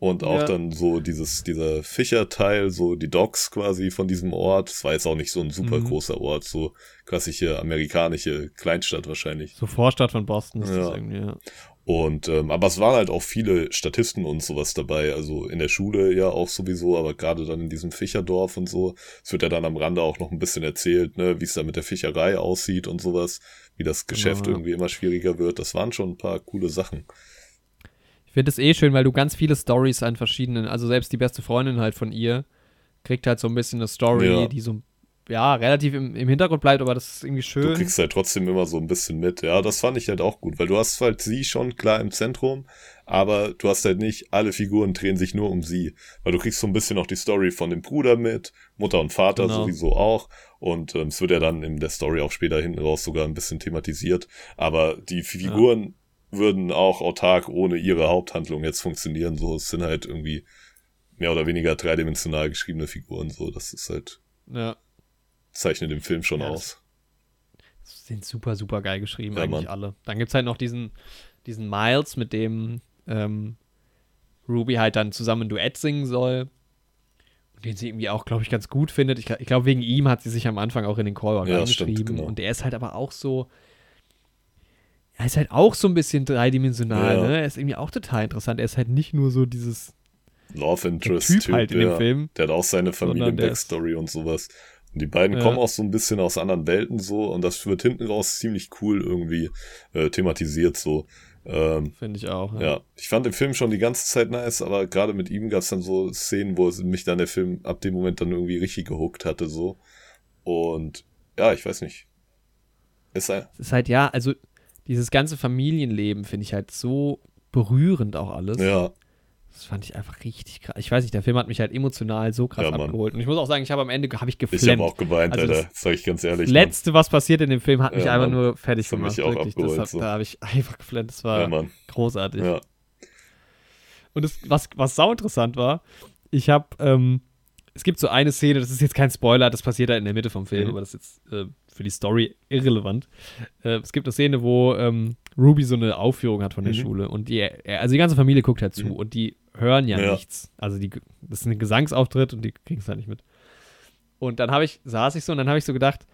Und auch ja. dann so dieses, dieser Fischerteil, so die Docks quasi von diesem Ort. Es war jetzt auch nicht so ein super mhm. großer Ort, so klassische amerikanische Kleinstadt wahrscheinlich. So Vorstadt von Boston ist ja. das irgendwie, ja. Und, ähm, aber es waren halt auch viele Statisten und sowas dabei, also in der Schule ja auch sowieso, aber gerade dann in diesem Fischerdorf und so. Es wird ja dann am Rande auch noch ein bisschen erzählt, ne, wie es da mit der Fischerei aussieht und sowas, wie das Geschäft ja. irgendwie immer schwieriger wird. Das waren schon ein paar coole Sachen. Ich finde es eh schön, weil du ganz viele Stories an verschiedenen, also selbst die beste Freundin halt von ihr, kriegt halt so ein bisschen eine Story, ja. die so, ja, relativ im, im Hintergrund bleibt, aber das ist irgendwie schön. Du kriegst halt trotzdem immer so ein bisschen mit. Ja, das fand ich halt auch gut, weil du hast halt sie schon klar im Zentrum, aber du hast halt nicht, alle Figuren drehen sich nur um sie. Weil du kriegst so ein bisschen auch die Story von dem Bruder mit, Mutter und Vater genau. sowieso auch. Und ähm, es wird ja dann in der Story auch später hinten raus sogar ein bisschen thematisiert. Aber die Figuren ja würden auch autark ohne ihre Haupthandlung jetzt funktionieren. So, es sind halt irgendwie mehr oder weniger dreidimensional geschriebene Figuren. So, das ist halt. Ja. Zeichnet den Film schon ja, aus. Sind super, super geil geschrieben, ja, eigentlich Mann. alle. Dann gibt es halt noch diesen, diesen Miles, mit dem ähm, Ruby halt dann zusammen ein Duett singen soll. Und den sie irgendwie auch, glaube ich, ganz gut findet. Ich, ich glaube, wegen ihm hat sie sich am Anfang auch in den Callback ja, geschrieben. Genau. Und der ist halt aber auch so er ist halt auch so ein bisschen dreidimensional, ja. ne? Er ist irgendwie auch total interessant. Er ist halt nicht nur so dieses Love Interest Typ, typ halt in ja. dem Film. Der hat auch seine Familien-Backstory und sowas. Die beiden ja. kommen auch so ein bisschen aus anderen Welten so und das wird hinten raus ziemlich cool irgendwie äh, thematisiert so. Ähm, Finde ich auch. Ja. ja. ich fand den Film schon die ganze Zeit nice, aber gerade mit ihm gab es dann so Szenen, wo mich dann der Film ab dem Moment dann irgendwie richtig gehuckt hatte so. Und ja, ich weiß nicht. Ist, ein es ist halt ja, also dieses ganze Familienleben finde ich halt so berührend auch alles. Ja. Das fand ich einfach richtig krass. Ich weiß nicht, der Film hat mich halt emotional so krass ja, abgeholt. Und ich muss auch sagen, ich habe am Ende habe ich geflennt. Ich habe auch geweint, also Alter. Das sag ich ganz ehrlich. Das Letzte, was passiert in dem Film, hat mich ja, einfach Mann. nur fertig das gemacht. Mich auch wirklich. Abgeholt, das so. Da habe ich einfach geflennt. Das war ja, großartig. Und das, was, was sau interessant war, ich habe, ähm, es gibt so eine Szene, das ist jetzt kein Spoiler, das passiert da in der Mitte vom Film, mhm. aber das ist jetzt äh, für die Story irrelevant. Äh, es gibt eine Szene, wo ähm, Ruby so eine Aufführung hat von der mhm. Schule und die, also die ganze Familie guckt halt zu mhm. und die hören ja, ja, nichts. Also die, das ist ein Gesangsauftritt und die kriegen es halt nicht mit. Und dann habe ich, saß ich so und dann habe ich so gedacht,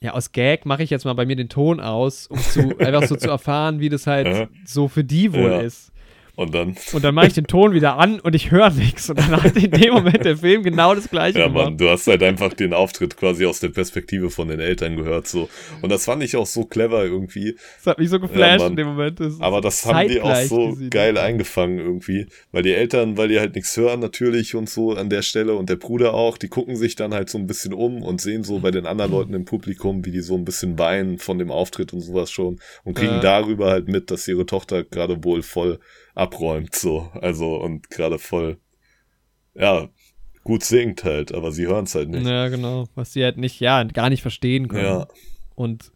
ja, aus Gag mache ich jetzt mal bei mir den Ton aus, um zu, einfach so zu erfahren, wie das halt so für die wohl ja. ist. Und dann. Und dann mache ich den Ton wieder an und ich höre nichts. Und dann hat in dem Moment der Film genau das gleiche ja, gemacht. Mann, du hast halt einfach den Auftritt quasi aus der Perspektive von den Eltern gehört. so Und das fand ich auch so clever irgendwie. Das hat mich so geflasht ja, in dem Moment. Das Aber das haben die auch so geil eingefangen irgendwie. Weil die Eltern, weil die halt nichts hören natürlich und so an der Stelle und der Bruder auch, die gucken sich dann halt so ein bisschen um und sehen so bei den anderen Leuten im Publikum, wie die so ein bisschen weinen von dem Auftritt und sowas schon und kriegen ja. darüber halt mit, dass ihre Tochter gerade wohl voll abräumt, so. Also, und gerade voll, ja, gut singt halt, aber sie hören es halt nicht. Ja, genau. Was sie halt nicht, ja, gar nicht verstehen können. Ja. Und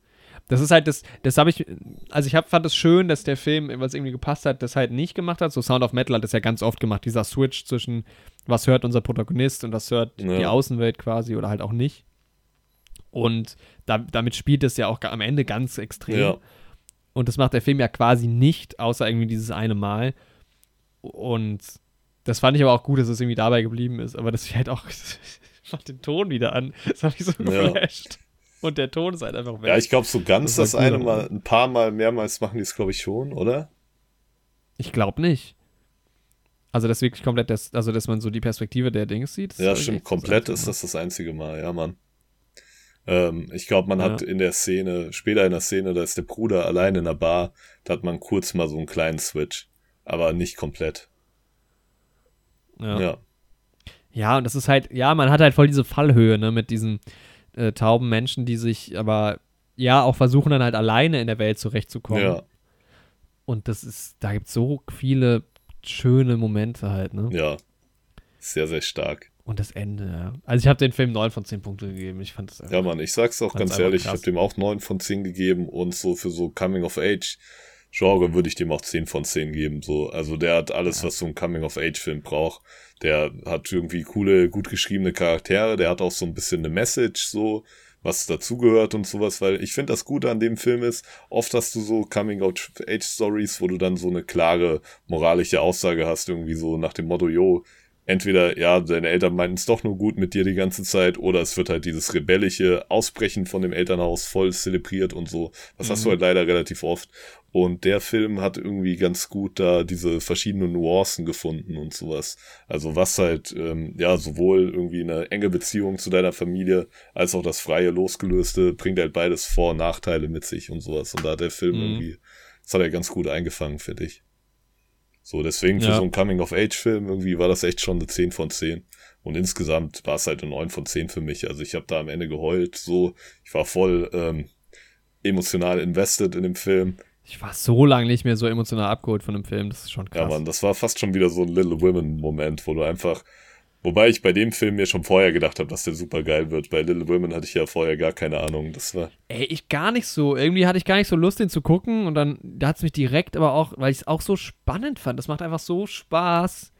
das ist halt das, das habe ich, also ich hab, fand es schön, dass der Film, was irgendwie gepasst hat, das halt nicht gemacht hat. So Sound of Metal hat das ja ganz oft gemacht, dieser Switch zwischen, was hört unser Protagonist und was hört ja. die Außenwelt quasi oder halt auch nicht. Und da, damit spielt es ja auch am Ende ganz extrem. Ja. Und das macht der Film ja quasi nicht, außer irgendwie dieses eine Mal. Und das fand ich aber auch gut, dass es irgendwie dabei geblieben ist. Aber das halt auch, ich mach den Ton wieder an. Das habe ich so geflasht. Ja. Und der Ton ist halt einfach weg. Ja, ich glaube, so ganz das, das eine Mal, ein paar Mal, mehrmals machen die es, glaube ich, schon, oder? Ich glaube nicht. Also, das wirklich komplett, das, also, dass man so die Perspektive der Dings sieht. Ja, stimmt, komplett ist das das einzige Mal, ja, Mann. Ähm, ich glaube, man ja. hat in der Szene, später in der Szene, da ist der Bruder allein in der Bar, da hat man kurz mal so einen kleinen Switch, aber nicht komplett. Ja. Ja, ja und das ist halt, ja, man hat halt voll diese Fallhöhe, ne, mit diesen äh, tauben Menschen, die sich aber ja auch versuchen dann halt alleine in der Welt zurechtzukommen. Ja. Und das ist, da gibt es so viele schöne Momente halt, ne? Ja. Sehr, sehr stark. Und das Ende, ja. Also ich habe den Film 9 von 10 Punkte gegeben. Ich fand das Ja, Mann, ich sag's auch ganz ehrlich, krass. ich habe dem auch 9 von 10 gegeben und so für so Coming of Age Genre würde ich dem auch 10 von 10 geben. So, also der hat alles, ja. was so ein Coming of Age Film braucht. Der hat irgendwie coole, gut geschriebene Charaktere, der hat auch so ein bisschen eine Message, so, was dazugehört und sowas, weil ich finde das Gute an dem Film ist, oft hast du so Coming of Age Stories, wo du dann so eine klare moralische Aussage hast, irgendwie so nach dem Motto, yo, entweder, ja, deine Eltern meinten es doch nur gut mit dir die ganze Zeit, oder es wird halt dieses rebellische Ausbrechen von dem Elternhaus voll zelebriert und so. Das mhm. hast du mhm. halt leider relativ oft. Und der Film hat irgendwie ganz gut da diese verschiedenen Nuancen gefunden und sowas. Also was halt, ähm, ja, sowohl irgendwie eine enge Beziehung zu deiner Familie als auch das freie Losgelöste bringt halt beides Vor- und Nachteile mit sich und sowas. Und da hat der Film mhm. irgendwie, das hat er ganz gut eingefangen, finde ich. So, deswegen für ja. so einen Coming-of-Age-Film irgendwie war das echt schon eine 10 von 10. Und insgesamt war es halt eine 9 von 10 für mich. Also ich habe da am Ende geheult, so. Ich war voll ähm, emotional invested in dem Film. Ich war so lange nicht mehr so emotional abgeholt von dem Film, das ist schon krass. Ja, Mann, das war fast schon wieder so ein Little Women-Moment, wo du einfach Wobei ich bei dem Film mir schon vorher gedacht habe, dass der super geil wird. Bei Little Women hatte ich ja vorher gar keine Ahnung. Das war. Ey, ich gar nicht so. Irgendwie hatte ich gar nicht so Lust, den zu gucken. Und dann da hat es mich direkt aber auch, weil ich es auch so spannend fand. Das macht einfach so Spaß.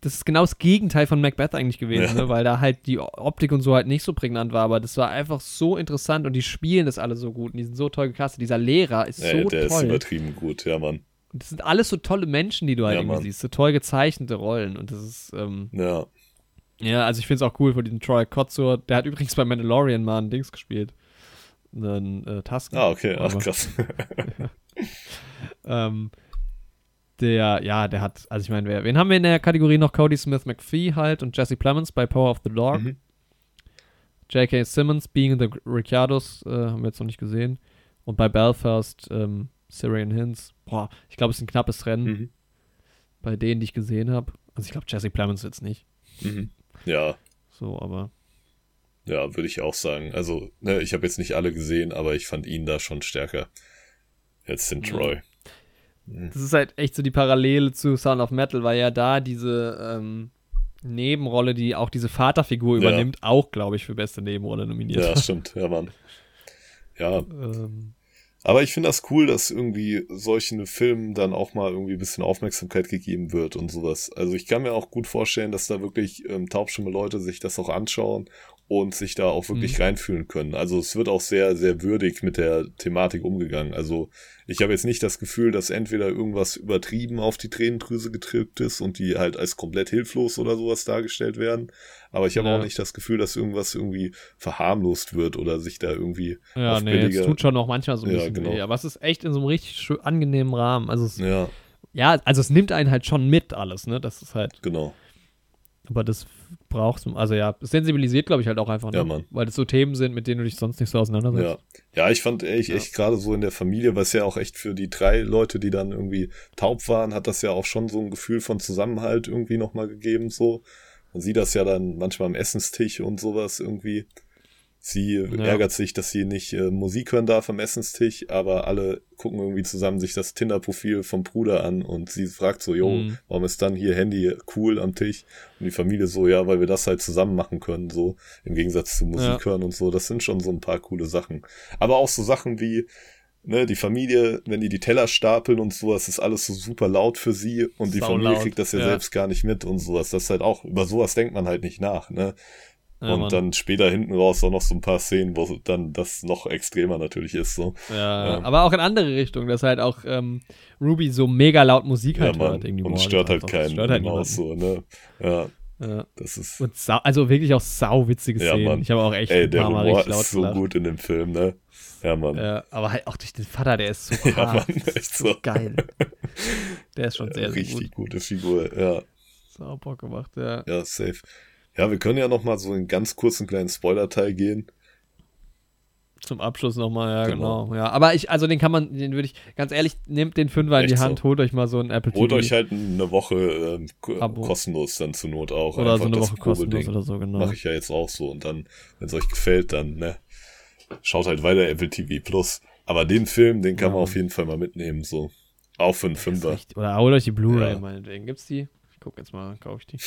Das ist genau das Gegenteil von Macbeth eigentlich gewesen, ja. ne? weil da halt die Optik und so halt nicht so prägnant war. Aber das war einfach so interessant und die spielen das alle so gut. Und die sind so toll gecastet. Dieser Lehrer ist Ey, so der toll. Der ist übertrieben gut, ja, Mann. Und das sind alles so tolle Menschen, die du halt ja, irgendwie Mann. siehst. So toll gezeichnete Rollen. Und das ist. Ähm, ja. Ja, also ich finde es auch cool von diesem Troy Kotzur. Der hat übrigens bei Mandalorian mal ein Dings gespielt. Einen äh, Task. Ah, okay, ach krass. ähm, der, ja, der hat, also ich meine, wen haben wir in der Kategorie noch? Cody Smith McPhee halt und Jesse Plemons bei Power of the Dog. Mhm. J.K. Simmons, Being the Ricciardos, äh, haben wir jetzt noch nicht gesehen. Und bei Belfast, ähm, Syrian Hints. Boah, ich glaube, es ist ein knappes Rennen. Mhm. Bei denen, die ich gesehen habe. Also ich glaube, Jesse Plemons jetzt nicht. Mhm. Ja. So, aber. Ja, würde ich auch sagen. Also, ne, ich habe jetzt nicht alle gesehen, aber ich fand ihn da schon stärker als den Troy. Mhm. Das ist halt echt so die Parallele zu Sound of Metal, weil ja da diese ähm, Nebenrolle, die auch diese Vaterfigur übernimmt, ja. auch, glaube ich, für beste Nebenrolle nominiert. Ja, stimmt, ja, Mann. Ja. Ähm, aber ich finde das cool, dass irgendwie solchen Filmen dann auch mal irgendwie ein bisschen Aufmerksamkeit gegeben wird und sowas. Also ich kann mir auch gut vorstellen, dass da wirklich ähm, taubstumme Leute sich das auch anschauen und sich da auch wirklich mhm. reinfühlen können. Also es wird auch sehr, sehr würdig mit der Thematik umgegangen. Also ich habe jetzt nicht das Gefühl, dass entweder irgendwas übertrieben auf die Tränendrüse gedrückt ist und die halt als komplett hilflos oder sowas dargestellt werden. Aber ich habe ja. auch nicht das Gefühl, dass irgendwas irgendwie verharmlost wird oder sich da irgendwie. Ja, nee, billige... es tut schon noch manchmal so ein ja, bisschen genau. weh. Aber es ist echt in so einem richtig angenehmen Rahmen. Also es, ja. ja, also es nimmt einen halt schon mit alles, ne? Das ist halt. Genau. Aber das brauchst du, also ja, es sensibilisiert, glaube ich, halt auch einfach, ne? Ja, Mann. Weil das so Themen sind, mit denen du dich sonst nicht so auseinandersetzt. Ja, ja ich fand echt, Ja. echt gerade so in der Familie, was ja auch echt für die drei Leute, die dann irgendwie taub waren, hat das ja auch schon so ein Gefühl von Zusammenhalt irgendwie nochmal gegeben, so. Man sieht das ja dann manchmal am Essenstisch und sowas irgendwie. Sie ärgert sich, dass sie nicht äh, Musik hören darf am Essenstisch, aber alle gucken irgendwie zusammen sich das Tinder-Profil vom Bruder an und sie fragt so, jo, Mhm. warum ist dann hier Handy cool am Tisch? Und die Familie so, ja, weil wir das halt zusammen machen können, so im Gegensatz zu Musik Ja. hören und so. Das sind schon so ein paar coole Sachen. Aber auch so Sachen wie, ne, die Familie, wenn die die Teller stapeln und sowas, ist alles so super laut für sie und die Familie Saulaut, kriegt das ja, ja. selbst gar nicht mit und sowas. Das ist halt auch, über sowas denkt man halt nicht nach, ne? Ja, und Mann. dann später hinten raus auch noch so ein paar Szenen, wo dann das noch extremer natürlich ist, so. Ja, Ja. aber auch in andere Richtung, dass halt auch ähm, Ruby so mega laut Musik halt ja, hört. Irgendwie Und stört halt keinen Stört halt niemanden. so, ne? Ja, Ja. das ist. Und sau, also wirklich auch sauwitzige Ja, Szenen. Mann. Ich habe auch echt Ey, der Humor laut ist so gut in dem Film, ne? Ja, Mann. Ja, aber halt auch durch den Vater, der ist so Ja. Mann, ist so. geil. Der ist schon sehr, sehr Richtig gut. gute Figur, ja. Sau Bock gemacht, ja. Ja, safe. Ja, wir können ja noch mal so einen ganz kurzen kleinen Spoiler-Teil gehen. Zum Abschluss nochmal, ja, Genau. genau. Ja, aber ich, also den kann man, den würde ich, ganz ehrlich, nehmt den Fünfer in die Echt so. Hand, holt euch mal so ein Apple Holt TV. euch halt eine Woche ähm, kostenlos dann zur Not auch. oder so Einfach eine das Woche kostenlos oder so, genau. Mache ich ja jetzt auch so. Und dann, wenn es euch gefällt, dann, ne, schaut halt weiter Apple TV Plus. Aber den Film, den kann Ja. man auf jeden Fall mal mitnehmen, so. Auch für einen Fünfer. Oder holt euch die Blu-ray Ja. meinetwegen. Gibt's die? Ich guck jetzt mal, kaufe ich die.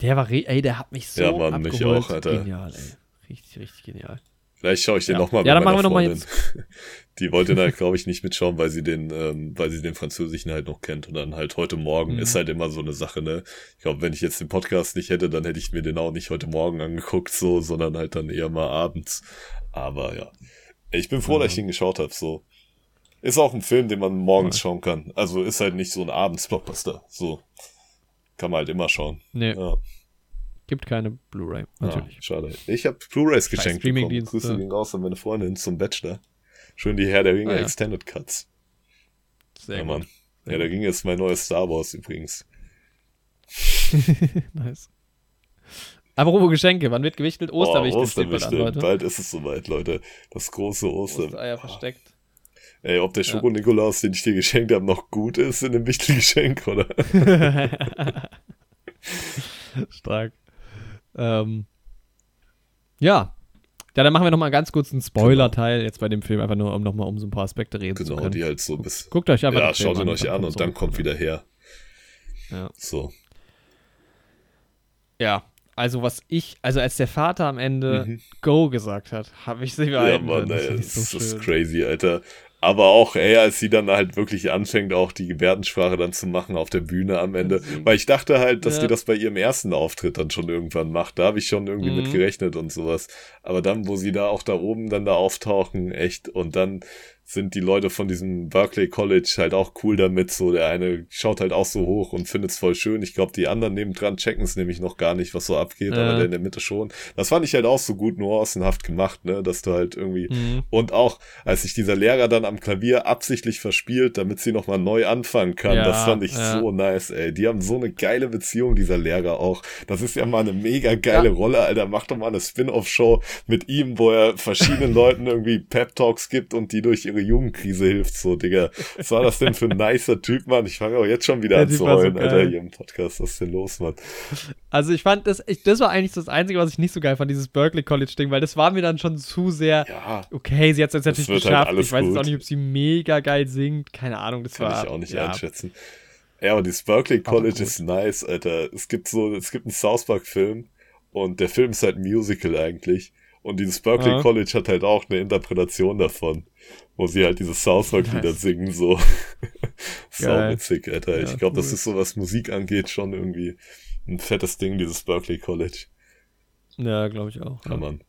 Der war, ey, der hat mich so Ja, Mann, mich abgeholt. auch, Alter. Genial, ey. Richtig, richtig genial. Vielleicht schaue ich den Ja. nochmal Ja, mit dann meiner machen wir noch mal Freundin. Die wollte da, glaube ich, nicht mitschauen, weil sie den, ähm, weil sie den Französischen halt noch kennt. Und dann halt heute Morgen Mhm. ist halt immer so eine Sache, ne? Ich glaube, wenn ich jetzt den Podcast nicht hätte, dann hätte ich mir den auch nicht heute Morgen angeguckt, so, sondern halt dann eher mal abends. Aber ja. Ich bin froh, Ja. dass ich ihn geschaut habe, so. Ist auch ein Film, den man morgens Ja. schauen kann. Also ist halt nicht so ein Abends-Blockbuster. So. Kann man halt immer schauen. Nee, Ja. Gibt keine Blu-ray, natürlich. Ja, schade. Ich habe Blu-rays geschenkt bekommen. Grüße gehen raus an meine Freundin zum Bachelor. Schön die Herr der Ringe Ah, ja. Extended Cuts. Sehr ja, gut. Mann. Herr der Ringe ist mein neues Star Wars übrigens. nice. Apropos Geschenke, wann wird gewichtelt? Osterwichtel oh, steht bald an. Leute. Bald ist es soweit, Leute. Das große Ostern. Ostereier versteckt. Ey, ob der. Schoko-Nikolaus, den ich dir geschenkt habe, noch gut ist in dem Wichtelgeschenk, oder? Stark. Ähm, ja. Ja, dann machen wir nochmal ganz kurz einen Spoiler-Teil jetzt bei dem Film, einfach nur, um nochmal um so ein paar Aspekte reden zu Genau, können. die halt so bis. Guckt euch einfach Ja, schaut ihn euch an und dann kommt wieder her. Ja. So. Ja, also was ich, also als der Vater am Ende Mhm. Go gesagt hat, habe ich sie Ja, Mann, Das ey, das, ich so das ist crazy, Alter. Aber auch, ey, als sie dann halt wirklich anfängt, auch die Gebärdensprache dann zu machen auf der Bühne am Ende. Weil ich dachte halt, dass Ja. die das bei ihrem ersten Auftritt dann schon irgendwann macht. Da habe ich schon irgendwie Mhm. mit gerechnet und sowas. Aber dann, wo sie da auch da oben dann da auftauchen, echt, und dann sind die Leute von diesem Berkeley College halt auch cool damit. So, der eine schaut halt auch so hoch und findet's voll schön. Ich glaube, die anderen nebendran checken es nämlich noch gar nicht, was so abgeht, Ja. aber der in der Mitte schon. Das fand ich halt auch so gut nuancenhaft gemacht, ne, dass du halt irgendwie Mhm. und auch, als sich dieser Lehrer dann am Klavier absichtlich verspielt, damit sie nochmal neu anfangen kann, Ja, das fand ich ja. so nice, ey. Die haben so eine geile Beziehung, dieser Lehrer auch. Das ist ja mal eine mega geile. Rolle, Alter. Mach doch mal eine Spin-off-Show mit ihm, wo er verschiedenen Leuten irgendwie Pep-Talks gibt und die durch ihre Jugendkrise hilft, so, Digga. Was war das denn für ein nicer Typ, Mann? Ich fange auch jetzt schon wieder Der an zu war so heulen, Alter, hier im Podcast. Was ist denn los, Mann? Also ich fand das, ich, das war eigentlich das Einzige, was ich nicht so geil fand, dieses Berkeley College Ding, weil das war mir dann schon zu sehr, Ja, okay, sie hat es jetzt natürlich halt geschafft. alles ich weiß jetzt gut. auch nicht, ob sie mega geil singt, keine Ahnung, das Kann war. ich auch nicht ja, einschätzen. Ja, aber dieses Berkeley College ist nice, Alter. Es gibt so, es gibt einen South Park Film und der Film ist halt ein Musical eigentlich. Und dieses Berkeley Ja. College hat halt auch eine Interpretation davon, wo sie halt dieses South Park Lieder Nice. singen, so. Geil. witzig, Alter. Ja, ich glaube, das cool. ist so, was Musik angeht, schon irgendwie ein fettes Ding, dieses Berkeley College. Ja, glaube ich auch. Ja, Mann.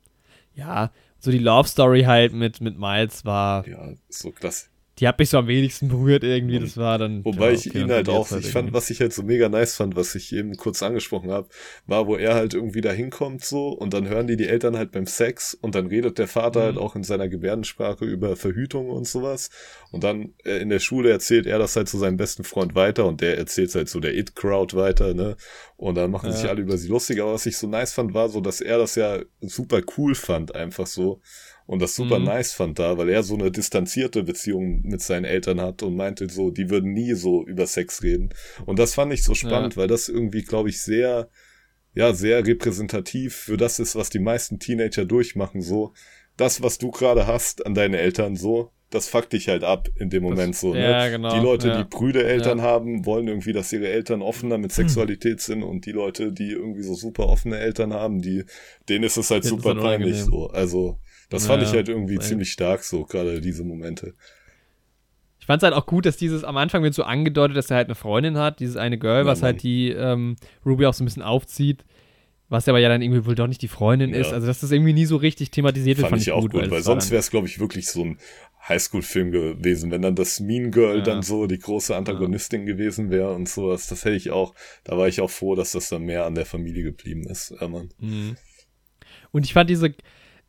Ja, so die Love Story halt mit, mit Miles war, Ja, so klasse. Die hat mich so am wenigsten berührt irgendwie. Das war dann. Wobei ja, ich ihn halt auch, halt ich fand, was ich halt so mega nice fand, was ich eben kurz angesprochen habe, war, wo er halt irgendwie da hinkommt so und dann hören die die Eltern halt beim Sex und dann redet der Vater halt mhm. halt auch in seiner Gebärdensprache über Verhütung und sowas und dann äh, in der Schule erzählt er das halt zu seinem besten Freund weiter und der erzählt halt so der It-Crowd weiter, ne? Und dann machen ja. sich alle über sie lustig. Aber was ich so nice fand, war so, dass er das ja super cool fand, einfach so und das super mhm. nice fand da, weil er so eine distanzierte Beziehung mit seinen Eltern hat und meinte so, die würden nie so über Sex reden. Und das fand ich so spannend, ja. weil das irgendwie, glaube ich, sehr, ja, sehr repräsentativ für das ist, was die meisten Teenager durchmachen, so. Das, was du gerade hast an deine Eltern, so, das fuckt dich halt ab in dem Moment das, so. Ne? Ja, genau. Die Leute, ja. die Brüdereltern ja. haben, wollen irgendwie, dass ihre Eltern offener mit Sexualität sind und die Leute, die irgendwie so super offene Eltern haben, die, denen ist es halt super peinlich so. Also, das ja, fand ich halt irgendwie ziemlich stark, so gerade diese Momente. Ich fand es halt auch gut, dass dieses am Anfang wird so angedeutet, dass er halt eine Freundin hat, dieses eine Girl, ja, was halt Mann. halt die ähm, Ruby auch so ein bisschen aufzieht, was aber ja dann irgendwie wohl doch nicht die Freundin ja. ist. Also, dass das irgendwie nie so richtig thematisiert wird, fand, fand ich auch gut, weil, weil sonst wäre es, glaube ich, wirklich so ein Highschool-Film gewesen, wenn dann das Mean Girl ja. dann so die große Antagonistin ja. gewesen wäre und sowas. Das hätte ich auch, da war ich auch froh, dass das dann mehr an der Familie geblieben ist. Ja, Mann. Mhm. Und ich fand diese,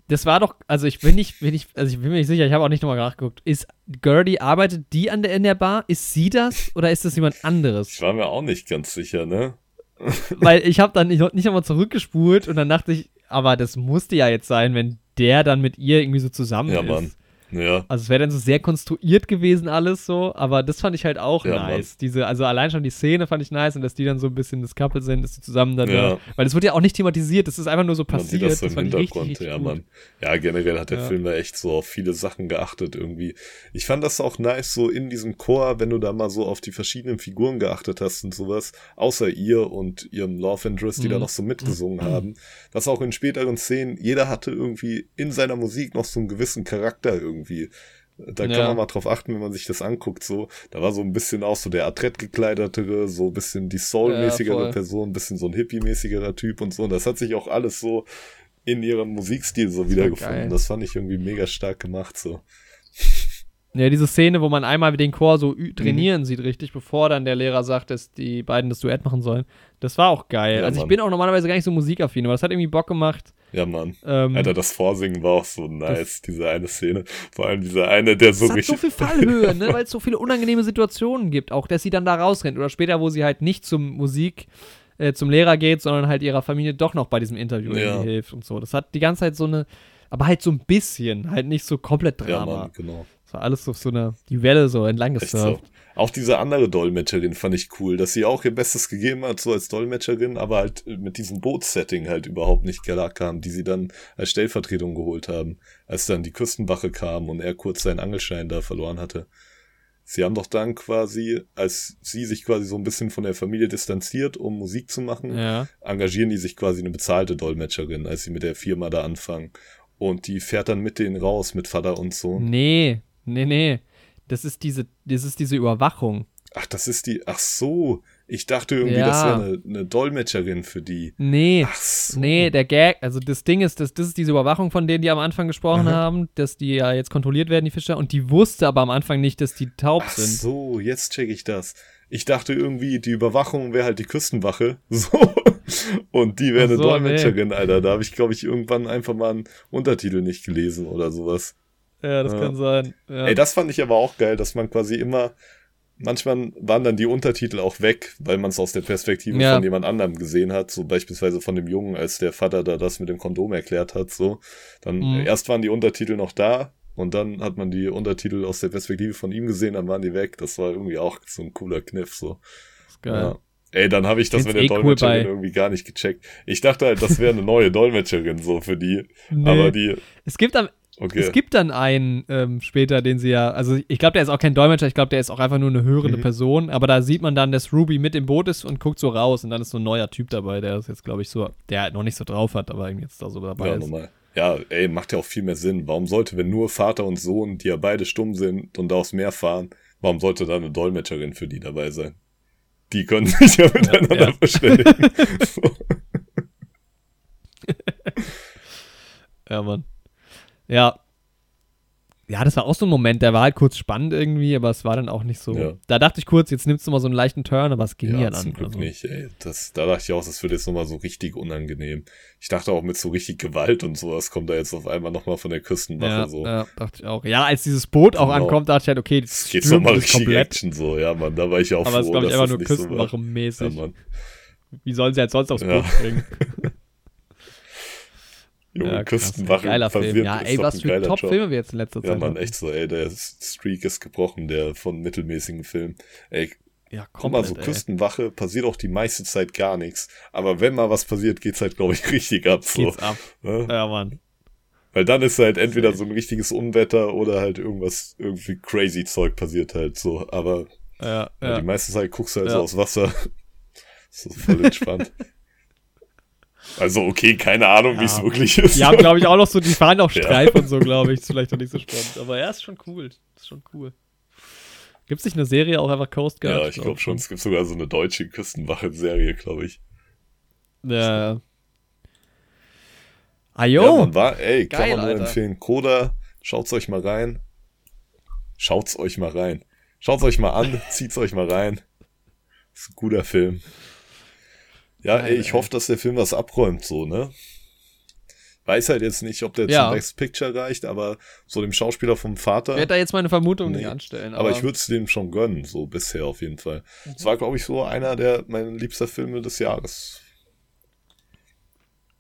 das war doch, also ich bin nicht, bin ich, also ich bin mir nicht sicher, ich habe auch nicht nochmal nachgeguckt. Ist Gertie, arbeitet die an der, in der Bar? Ist sie das oder ist das jemand anderes? Ich war mir auch nicht ganz sicher, ne? Weil ich habe dann nicht, nicht nochmal zurückgespult und dann dachte ich, aber das musste ja jetzt sein, wenn der dann mit ihr irgendwie so zusammen ja, ist. Mann. Ja. Also es wäre dann so sehr konstruiert gewesen alles so, aber das fand ich halt auch ja, nice. Mann. Diese, also allein schon die Szene fand ich nice und dass die dann so ein bisschen das Couple sind, dass die zusammen dann, ja. da, weil das wird ja auch nicht thematisiert, das ist einfach nur so passiert. Man sieht das so im Hintergrund, richtig, richtig ja, Mann. Ja, generell hat der Film da echt so auf viele Sachen geachtet irgendwie. Ich fand das auch nice so in diesem Chor, wenn du da mal so auf die verschiedenen Figuren geachtet hast und sowas, außer ihr und ihrem Love Interest, die mhm. da noch so mitgesungen mhm. haben, dass auch in späteren Szenen jeder hatte irgendwie in seiner Musik noch so einen gewissen Charakter irgendwie irgendwie. Da ja. kann man mal drauf achten, wenn man sich das anguckt, so. Da war so ein bisschen auch so der Adrett gekleidetere, so ein bisschen die Soul-mäßigere ja, Person, ein bisschen so ein Hippie-mäßigerer Typ und so. Und das hat sich auch alles so in ihrem Musikstil so wiedergefunden. Das fand ich irgendwie mega stark gemacht, so. Ja, diese Szene, wo man einmal den Chor so trainieren mhm. sieht, richtig, bevor dann der Lehrer sagt, dass die beiden das Duett machen sollen. Das war auch geil. Ja, also, ich Mann. bin auch normalerweise gar nicht so musikaffin, aber das hat irgendwie Bock gemacht. Ja, Mann. Ähm, Alter, das Vorsingen war auch so nice, diese eine Szene. Vor allem dieser eine, der so richtig. Hat so viel Fallhöhe, ne, weil es so viele unangenehme Situationen gibt. Auch, dass sie dann da rausrennt. Oder später, wo sie halt nicht zum Musik, äh, zum Lehrer geht, sondern halt ihrer Familie doch noch bei diesem Interview ja. hilft und so. Das hat die ganze Zeit so eine. Aber halt so ein bisschen, halt nicht so komplett Drama. Ja, Mann, genau. Das war alles auf so eine, die Welle so entlang gesurft. So. Auch diese andere Dolmetscherin fand ich cool, dass sie auch ihr Bestes gegeben hat, so als Dolmetscherin, aber halt mit diesem Bootssetting halt überhaupt nicht klar kam, die sie dann als Stellvertretung geholt haben, als dann die Küstenwache kam und er kurz seinen Angelschein da verloren hatte. Sie haben doch dann quasi, als sie sich quasi so ein bisschen von der Familie distanziert, um Musik zu machen, ja. engagieren die sich quasi eine bezahlte Dolmetscherin, als sie mit der Firma da anfangen. Und die fährt dann mit denen raus, mit Vater und Sohn. Nee, Nee, nee. Das ist diese, das ist diese Überwachung. Ach, das ist die. Ach so. Ich dachte irgendwie, ja. das wäre eine, eine, Dolmetscherin für die. Nee. Ach so. Nee, der Gag, also das Ding ist, das, das ist diese Überwachung, von denen die am Anfang gesprochen Aha. haben, dass die ja jetzt kontrolliert werden, die Fischer, und die wusste aber am Anfang nicht, dass die taub Ach sind. Ach so, jetzt check ich das. Ich dachte irgendwie, die Überwachung wäre halt die Küstenwache. So. Und die wäre eine so, Dolmetscherin, nee. Alter. Da habe ich, glaube ich, irgendwann einfach mal einen Untertitel nicht gelesen oder sowas. Ja, das ja. kann sein. Ja. Ey, das fand ich aber auch geil, dass man quasi immer, manchmal waren dann die Untertitel auch weg, weil man es aus der Perspektive ja. von jemand anderem gesehen hat, so beispielsweise von dem Jungen, als der Vater da das mit dem Kondom erklärt hat, so. Dann mhm. erst waren die Untertitel noch da und dann hat man die Untertitel aus der Perspektive von ihm gesehen, dann waren die weg. Das war irgendwie auch so ein cooler Kniff, so. Das ist geil. Ja. Ey, dann habe ich das mit der eh Dolmetscherin cool irgendwie gar nicht gecheckt. Ich dachte halt, das wäre eine neue Dolmetscherin so für die. Nee. Aber die. Es gibt am Okay. Es gibt dann einen ähm, später, den sie ja, also ich glaube, der ist auch kein Dolmetscher, ich glaube, der ist auch einfach nur eine hörende mhm. Person, aber da sieht man dann, dass Ruby mit im Boot ist und guckt so raus und dann ist so ein neuer Typ dabei, der ist jetzt, glaube ich, so, der halt noch nicht so drauf hat, aber irgendwie jetzt da so dabei ja, ist. Normal. Ja, ey, macht ja auch viel mehr Sinn. Warum sollte, wenn nur Vater und Sohn, die ja beide stumm sind und aufs Meer fahren, warum sollte da eine Dolmetscherin für die dabei sein? Die können sich ja miteinander ja, ja. verständigen. ja, Mann. Ja, ja, das war auch so ein Moment, der war halt kurz spannend irgendwie, aber es war dann auch nicht so. Ja. Da dachte ich kurz, jetzt nimmst du mal so einen leichten Turn, aber es ging ja, ja dann. Zum Glück also. nicht, ey. Das, da dachte ich auch, das wird jetzt nochmal so richtig unangenehm. Ich dachte auch mit so richtig Gewalt und sowas kommt da jetzt auf einmal nochmal von der Küstenwache ja, so. Ja, dachte ich auch. Ja, als dieses Boot auch genau. ankommt, dachte ich halt, okay, das geht nochmal richtig komplett. Action so, ja, Mann, da war ich auch aber froh, Aber es ist, glaube ich, einfach nur Küstenwache-mäßig. So Wie sollen sie halt sonst aufs Boot bringen? Junge, ja, Küstenwache. Geiler Film. Ja, ey, was für Top-Filme wir jetzt in letzter Zeit Ja, Mann, echt so, ey, der Streak ist gebrochen, der von mittelmäßigen Filmen. Ey, ja, guck mal, so ey. Küstenwache passiert auch die meiste Zeit gar nichts. Aber wenn mal was passiert, geht's halt, glaube ich, richtig ab. So. Geht's ab. Ja, ja Mann. Weil dann ist halt entweder so ein richtiges Unwetter oder halt irgendwas, irgendwie crazy Zeug passiert halt so. Aber ja, ja. die meiste Zeit guckst du halt so aus Wasser. so voll entspannt. Also, okay, keine Ahnung, ja. wie es wirklich ist. Die haben, glaube ich, auch noch so, die fahren auch Streif ja. und so, glaube ich. Ist vielleicht noch nicht so spannend. Aber ja, ist schon cool. Ist schon cool. Gibt es nicht eine Serie auch einfach Coast Guard? Ja, ich glaube schon. Es gibt sogar so eine deutsche Küstenwache-Serie, glaube ich. Ja. Ajo. Ja, man war, ey, Geil, kann man nur Alter. empfehlen. Koda, schaut's euch mal rein. Schaut's euch mal rein. Schaut's euch mal an, zieht's euch mal rein. Ist ein guter Film. Ja, ey, ich hoffe, dass der Film was abräumt, so, ne? Weiß halt jetzt nicht, ob der ja. zum Best Picture reicht, aber so dem Schauspieler vom Vater. Ich werde da jetzt meine Vermutung nee, nicht anstellen. Aber, aber ich würde es dem schon gönnen, so bisher auf jeden Fall. Es mhm. war, glaube ich, so einer der meiner liebster Filme des Jahres.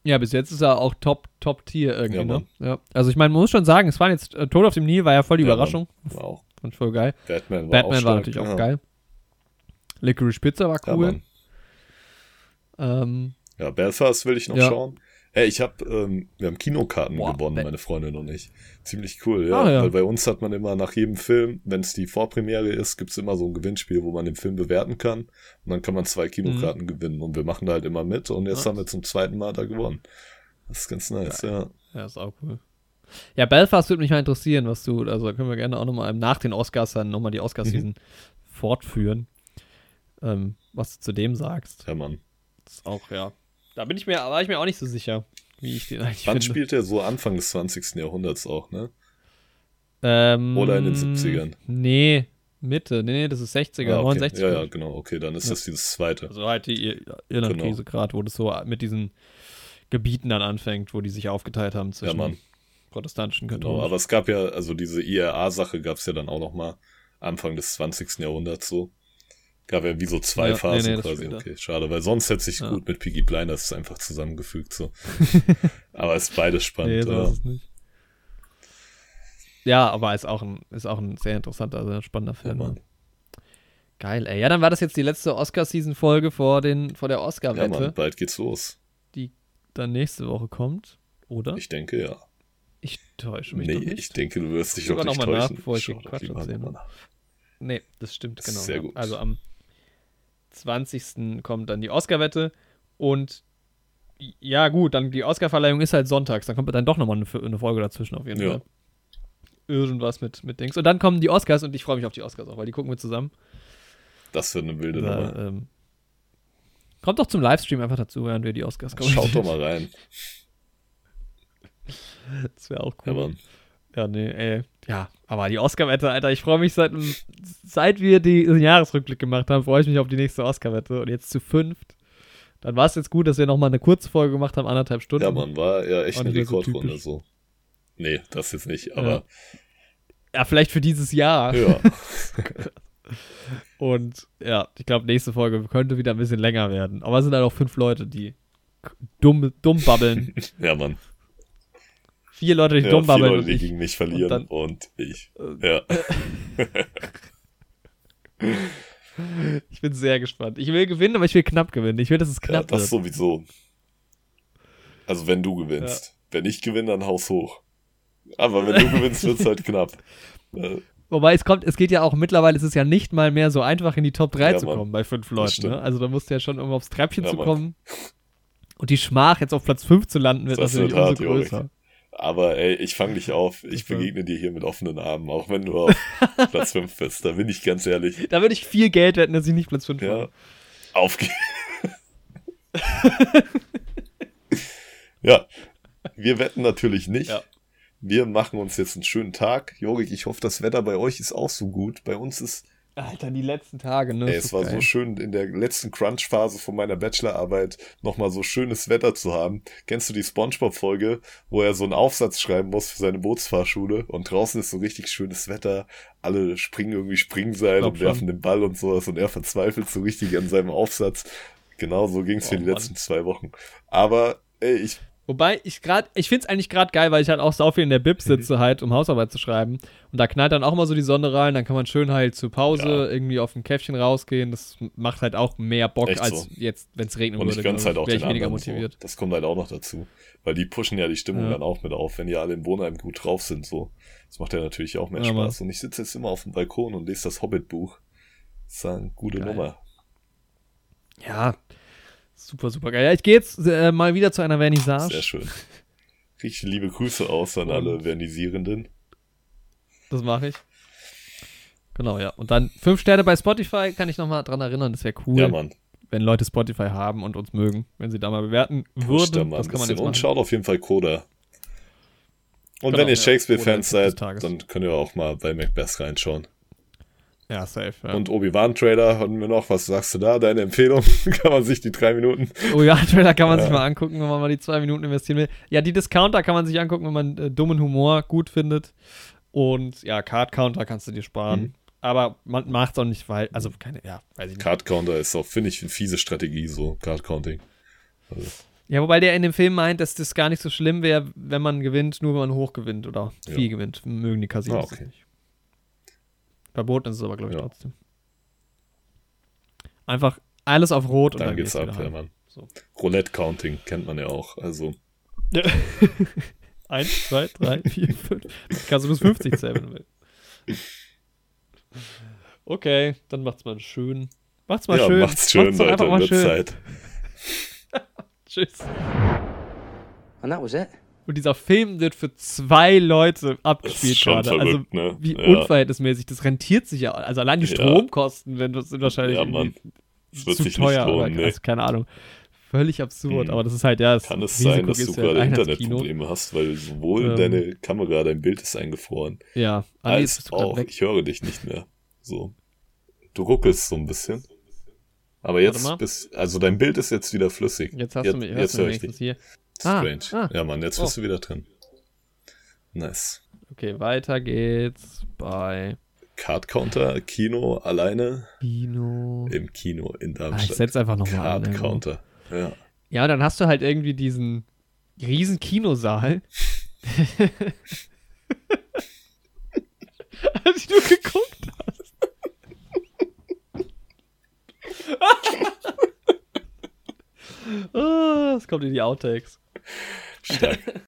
Ja, bis jetzt ist er auch Top, Top Tier irgendwie, ja, ne? Ja. Also ich meine, man muss schon sagen, es waren jetzt, äh, Tod auf dem Nil war ja voll die ja, Überraschung. War auch. Und voll geil. Batman war, Batman auch war natürlich auch geil. Licorice Pizza war cool. Ähm, ja, Belfast will ich noch ja. schauen. Hey, ich habe, ähm, wir haben Kinokarten Boah, gewonnen, meine Freundin und ich. Ziemlich cool, ja. Ah, ja. Weil bei uns hat man immer nach jedem Film, wenn es die Vorpremiere ist, gibt's immer so ein Gewinnspiel, wo man den Film bewerten kann. Und dann kann man zwei Kinokarten mhm. gewinnen. Und wir machen da halt immer mit. Und jetzt ah. haben wir zum zweiten Mal da gewonnen. Das ist ganz nice, ja. Ja, ja ist auch cool. Ja, Belfast würde mich mal interessieren, was du, also da können wir gerne auch nochmal nach den Oscars dann nochmal die Oscars-Season mhm. fortführen. Ähm, was du zu dem sagst. Ja, Mann. Das auch, ja. Da bin ich mir, war ich mir auch nicht so sicher, wie ich den eigentlich Wann finde. spielt er so Anfang des 20. Jahrhunderts auch, ne? Ähm, Oder in den 70ern? Nee, Mitte. Nee, nee, das ist 60er, ah, okay. 69 Ja, ja, genau. Okay, dann ist ja. das dieses zweite. Also halt die Irlandkrise genau. gerade, wo das so mit diesen Gebieten dann anfängt, wo die sich aufgeteilt haben zwischen ja, protestantischen Katholiken. Genau, aber es gab ja, also diese IRA-Sache gab es ja dann auch noch mal Anfang des 20. Jahrhunderts so. Gab ja wie so zwei ja, Phasen nee, nee, quasi. Okay, schade, weil sonst hätte sich ja. gut mit Piggy Blinders einfach zusammengefügt so. aber ist beides spannend. Nee, ja. nicht. ja, aber ist auch ein, ist auch ein sehr interessanter, sehr spannender Film. Ja, Geil, ey. Ja, dann war das jetzt die letzte Oscar-Season-Folge vor, vor der Oscar-Wette. Ja, Mann, bald geht's los. Die dann nächste Woche kommt, oder? Ich denke, ja. Ich täusche mich nee, doch nicht. ich denke, du wirst dich doch nicht noch mal täuschen. Nach, bevor ich Quatsch erzähle. Nee, das stimmt, genau. Sehr gut. Also am 20. kommt dann die Oscar-Wette und ja, gut, dann die Oscar-Verleihung ist halt sonntags. Dann kommt dann doch nochmal eine, eine Folge dazwischen auf jeden ja. Fall. Irgendwas mit, mit Dings. Und dann kommen die Oscars und ich freue mich auf die Oscars auch, weil die gucken wir zusammen. Das wird eine wilde Nummer. Ähm, kommt doch zum Livestream einfach dazu, während wir die Oscars kommen. Schaut doch mal rein. das wäre auch cool. Ja, ja, nee, ey. Ja, aber die Oscar-Wette, Alter, ich freue mich seit, seit wir die, den Jahresrückblick gemacht haben, freue ich mich auf die nächste Oscar-Wette. Und jetzt zu fünft. Dann war es jetzt gut, dass wir nochmal eine kurze Folge gemacht haben, anderthalb Stunden. Ja, man, war ja echt eine Rekordrunde so, so. Nee, das jetzt nicht, aber. Ja. ja, vielleicht für dieses Jahr. Ja. Und ja, ich glaube, nächste Folge könnte wieder ein bisschen länger werden. Aber es sind halt auch fünf Leute, die dumm, dumm babbeln. ja, Mann vier Leute, die ja, dumm babbeln. Vier Leute, die gegen mich verlieren und, dann, und ich. Äh, ja. ich bin sehr gespannt. Ich will gewinnen, aber ich will knapp gewinnen. Ich will, dass es knapp ja, das wird. sowieso. Also wenn du gewinnst. Ja. Wenn ich gewinne, dann haus hoch. Aber wenn du gewinnst, wird es halt knapp. Wobei es kommt, es geht ja auch mittlerweile, ist es ja nicht mal mehr so einfach in die Top 3 ja, zu kommen Mann. bei fünf Leuten. Ne? Also da musst du ja schon irgendwo aufs Treppchen ja, zu kommen. Und die Schmach, jetzt auf Platz 5 zu landen, wird das natürlich umso größer. Aber ey, ich fange dich auf. Ich begegne dir hier mit offenen Armen, auch wenn du auf Platz 5 bist. Da bin ich ganz ehrlich. Da würde ich viel Geld wetten, dass ich nicht Platz 5 ja. Aufgehen. ja, wir wetten natürlich nicht. Ja. wir machen uns jetzt einen schönen Tag. Jorik, ich hoffe, das Wetter bei euch ist auch so gut. Bei uns ist Alter, die letzten Tage, ne? Ey, es war geil. so schön in der letzten Crunch-Phase von meiner Bachelorarbeit nochmal so schönes Wetter zu haben. Kennst du die Spongebob-Folge, wo er so einen Aufsatz schreiben muss für seine Bootsfahrschule und draußen ist so richtig schönes Wetter, alle springen irgendwie Springseil und werfen den Ball und sowas und er verzweifelt so richtig an seinem Aufsatz. Genau so ging es oh, für die letzten zwei Wochen. Aber ey, ich Wobei ich gerade, ich finde es eigentlich gerade geil, weil ich halt auch so viel in der Bib sitze mhm. halt, um Hausarbeit zu schreiben. Und da knallt dann auch mal so die Sonne rein, dann kann man schön halt zur Pause ja. irgendwie auf ein Käffchen rausgehen. Das macht halt auch mehr Bock, Echt als so. jetzt, wenn es würde. Und ich gönn's halt auch den weniger motiviert. So. Das kommt halt auch noch dazu. Weil die pushen ja die Stimmung ja. dann auch mit auf, wenn die alle im Wohnheim gut drauf sind, so. Das macht ja natürlich auch mehr ja, Spaß. Und ich sitze jetzt immer auf dem Balkon und lese das Hobbit-Buch. Das ist eine gute geil. Nummer. Ja, super, super geil. Ja, ich gehe jetzt äh, mal wieder zu einer Vernissage. Sehr schön. Richtig liebe Grüße aus an alle Vernisierenden. Das mache ich. Genau, ja. Und dann fünf Sterne bei Spotify, kann ich nochmal dran erinnern, das wäre cool. Ja, Mann. Wenn Leute Spotify haben und uns mögen, wenn sie da mal bewerten würden. Da mal das kann man jetzt machen. Und schaut auf jeden Fall Coda. Und genau, wenn ihr Shakespeare-Fans seid, dann könnt ihr auch mal bei Macbeth reinschauen. Ja, safe. Ja. Und Obi-Wan-Trailer hatten wir noch. Was sagst du da? Deine Empfehlung? kann man sich die drei Minuten. Obi-Wan-Trailer kann man ja. sich mal angucken, wenn man mal die zwei Minuten investieren will. Ja, die Discounter kann man sich angucken, wenn man äh, dummen Humor gut findet. Und ja, Card-Counter kannst du dir sparen. Mhm. Aber man macht es auch nicht, weil, also keine, ja, weiß ich nicht. Card-Counter ist auch, finde ich, eine fiese Strategie, so Card-Counting. Also. Ja, wobei der in dem Film meint, dass das gar nicht so schlimm wäre, wenn man gewinnt, nur wenn man hoch gewinnt oder viel ja. gewinnt. Mögen die Casinos ah, okay. nicht. Verboten ist es aber, glaube ich, ja. trotzdem. Einfach alles auf Rot und dann, dann geht's ab, ja, Mann. So. Roulette-Counting kennt man ja auch, also. Eins, zwei, drei, vier, fünf. Kannst du bis 50 zählen, wenn du willst. Okay, dann macht's mal schön. Macht's mal ja, schön. Macht's schön, macht's Leute, mal schön. Zeit. Tschüss. And that was it. Und dieser Film wird für zwei Leute abgespielt gerade. Also ne? wie ja. unverhältnismäßig. Das rentiert sich ja. Also allein die Stromkosten ja. sind wahrscheinlich ja, Mann. Das wird zu sich teuer. Lohnen, nee. also, keine Ahnung. Völlig absurd. Hm. Aber das ist halt ja. Das Kann es Risiko sein, dass du gerade Internetprobleme hast, weil sowohl ähm, deine Kamera, dein Bild ist eingefroren. Ja. Als auch, ich höre dich nicht mehr. So. Du ruckelst so ein bisschen. Aber jetzt bist, also dein Bild ist jetzt wieder flüssig. Jetzt hast jetzt, du mich, jetzt du mich hier. Strange. Ah, ah. Ja, Mann, jetzt bist oh. du wieder drin. Nice. Okay, weiter geht's bei Card Counter, Kino alleine. Kino. Im Kino in Darmstadt. Ah, ich setz einfach nochmal Card an, Counter, ja. Ja, dann hast du halt irgendwie diesen riesen Kinosaal. Als du geguckt hast. oh, das kommt in die Outtakes. Stark.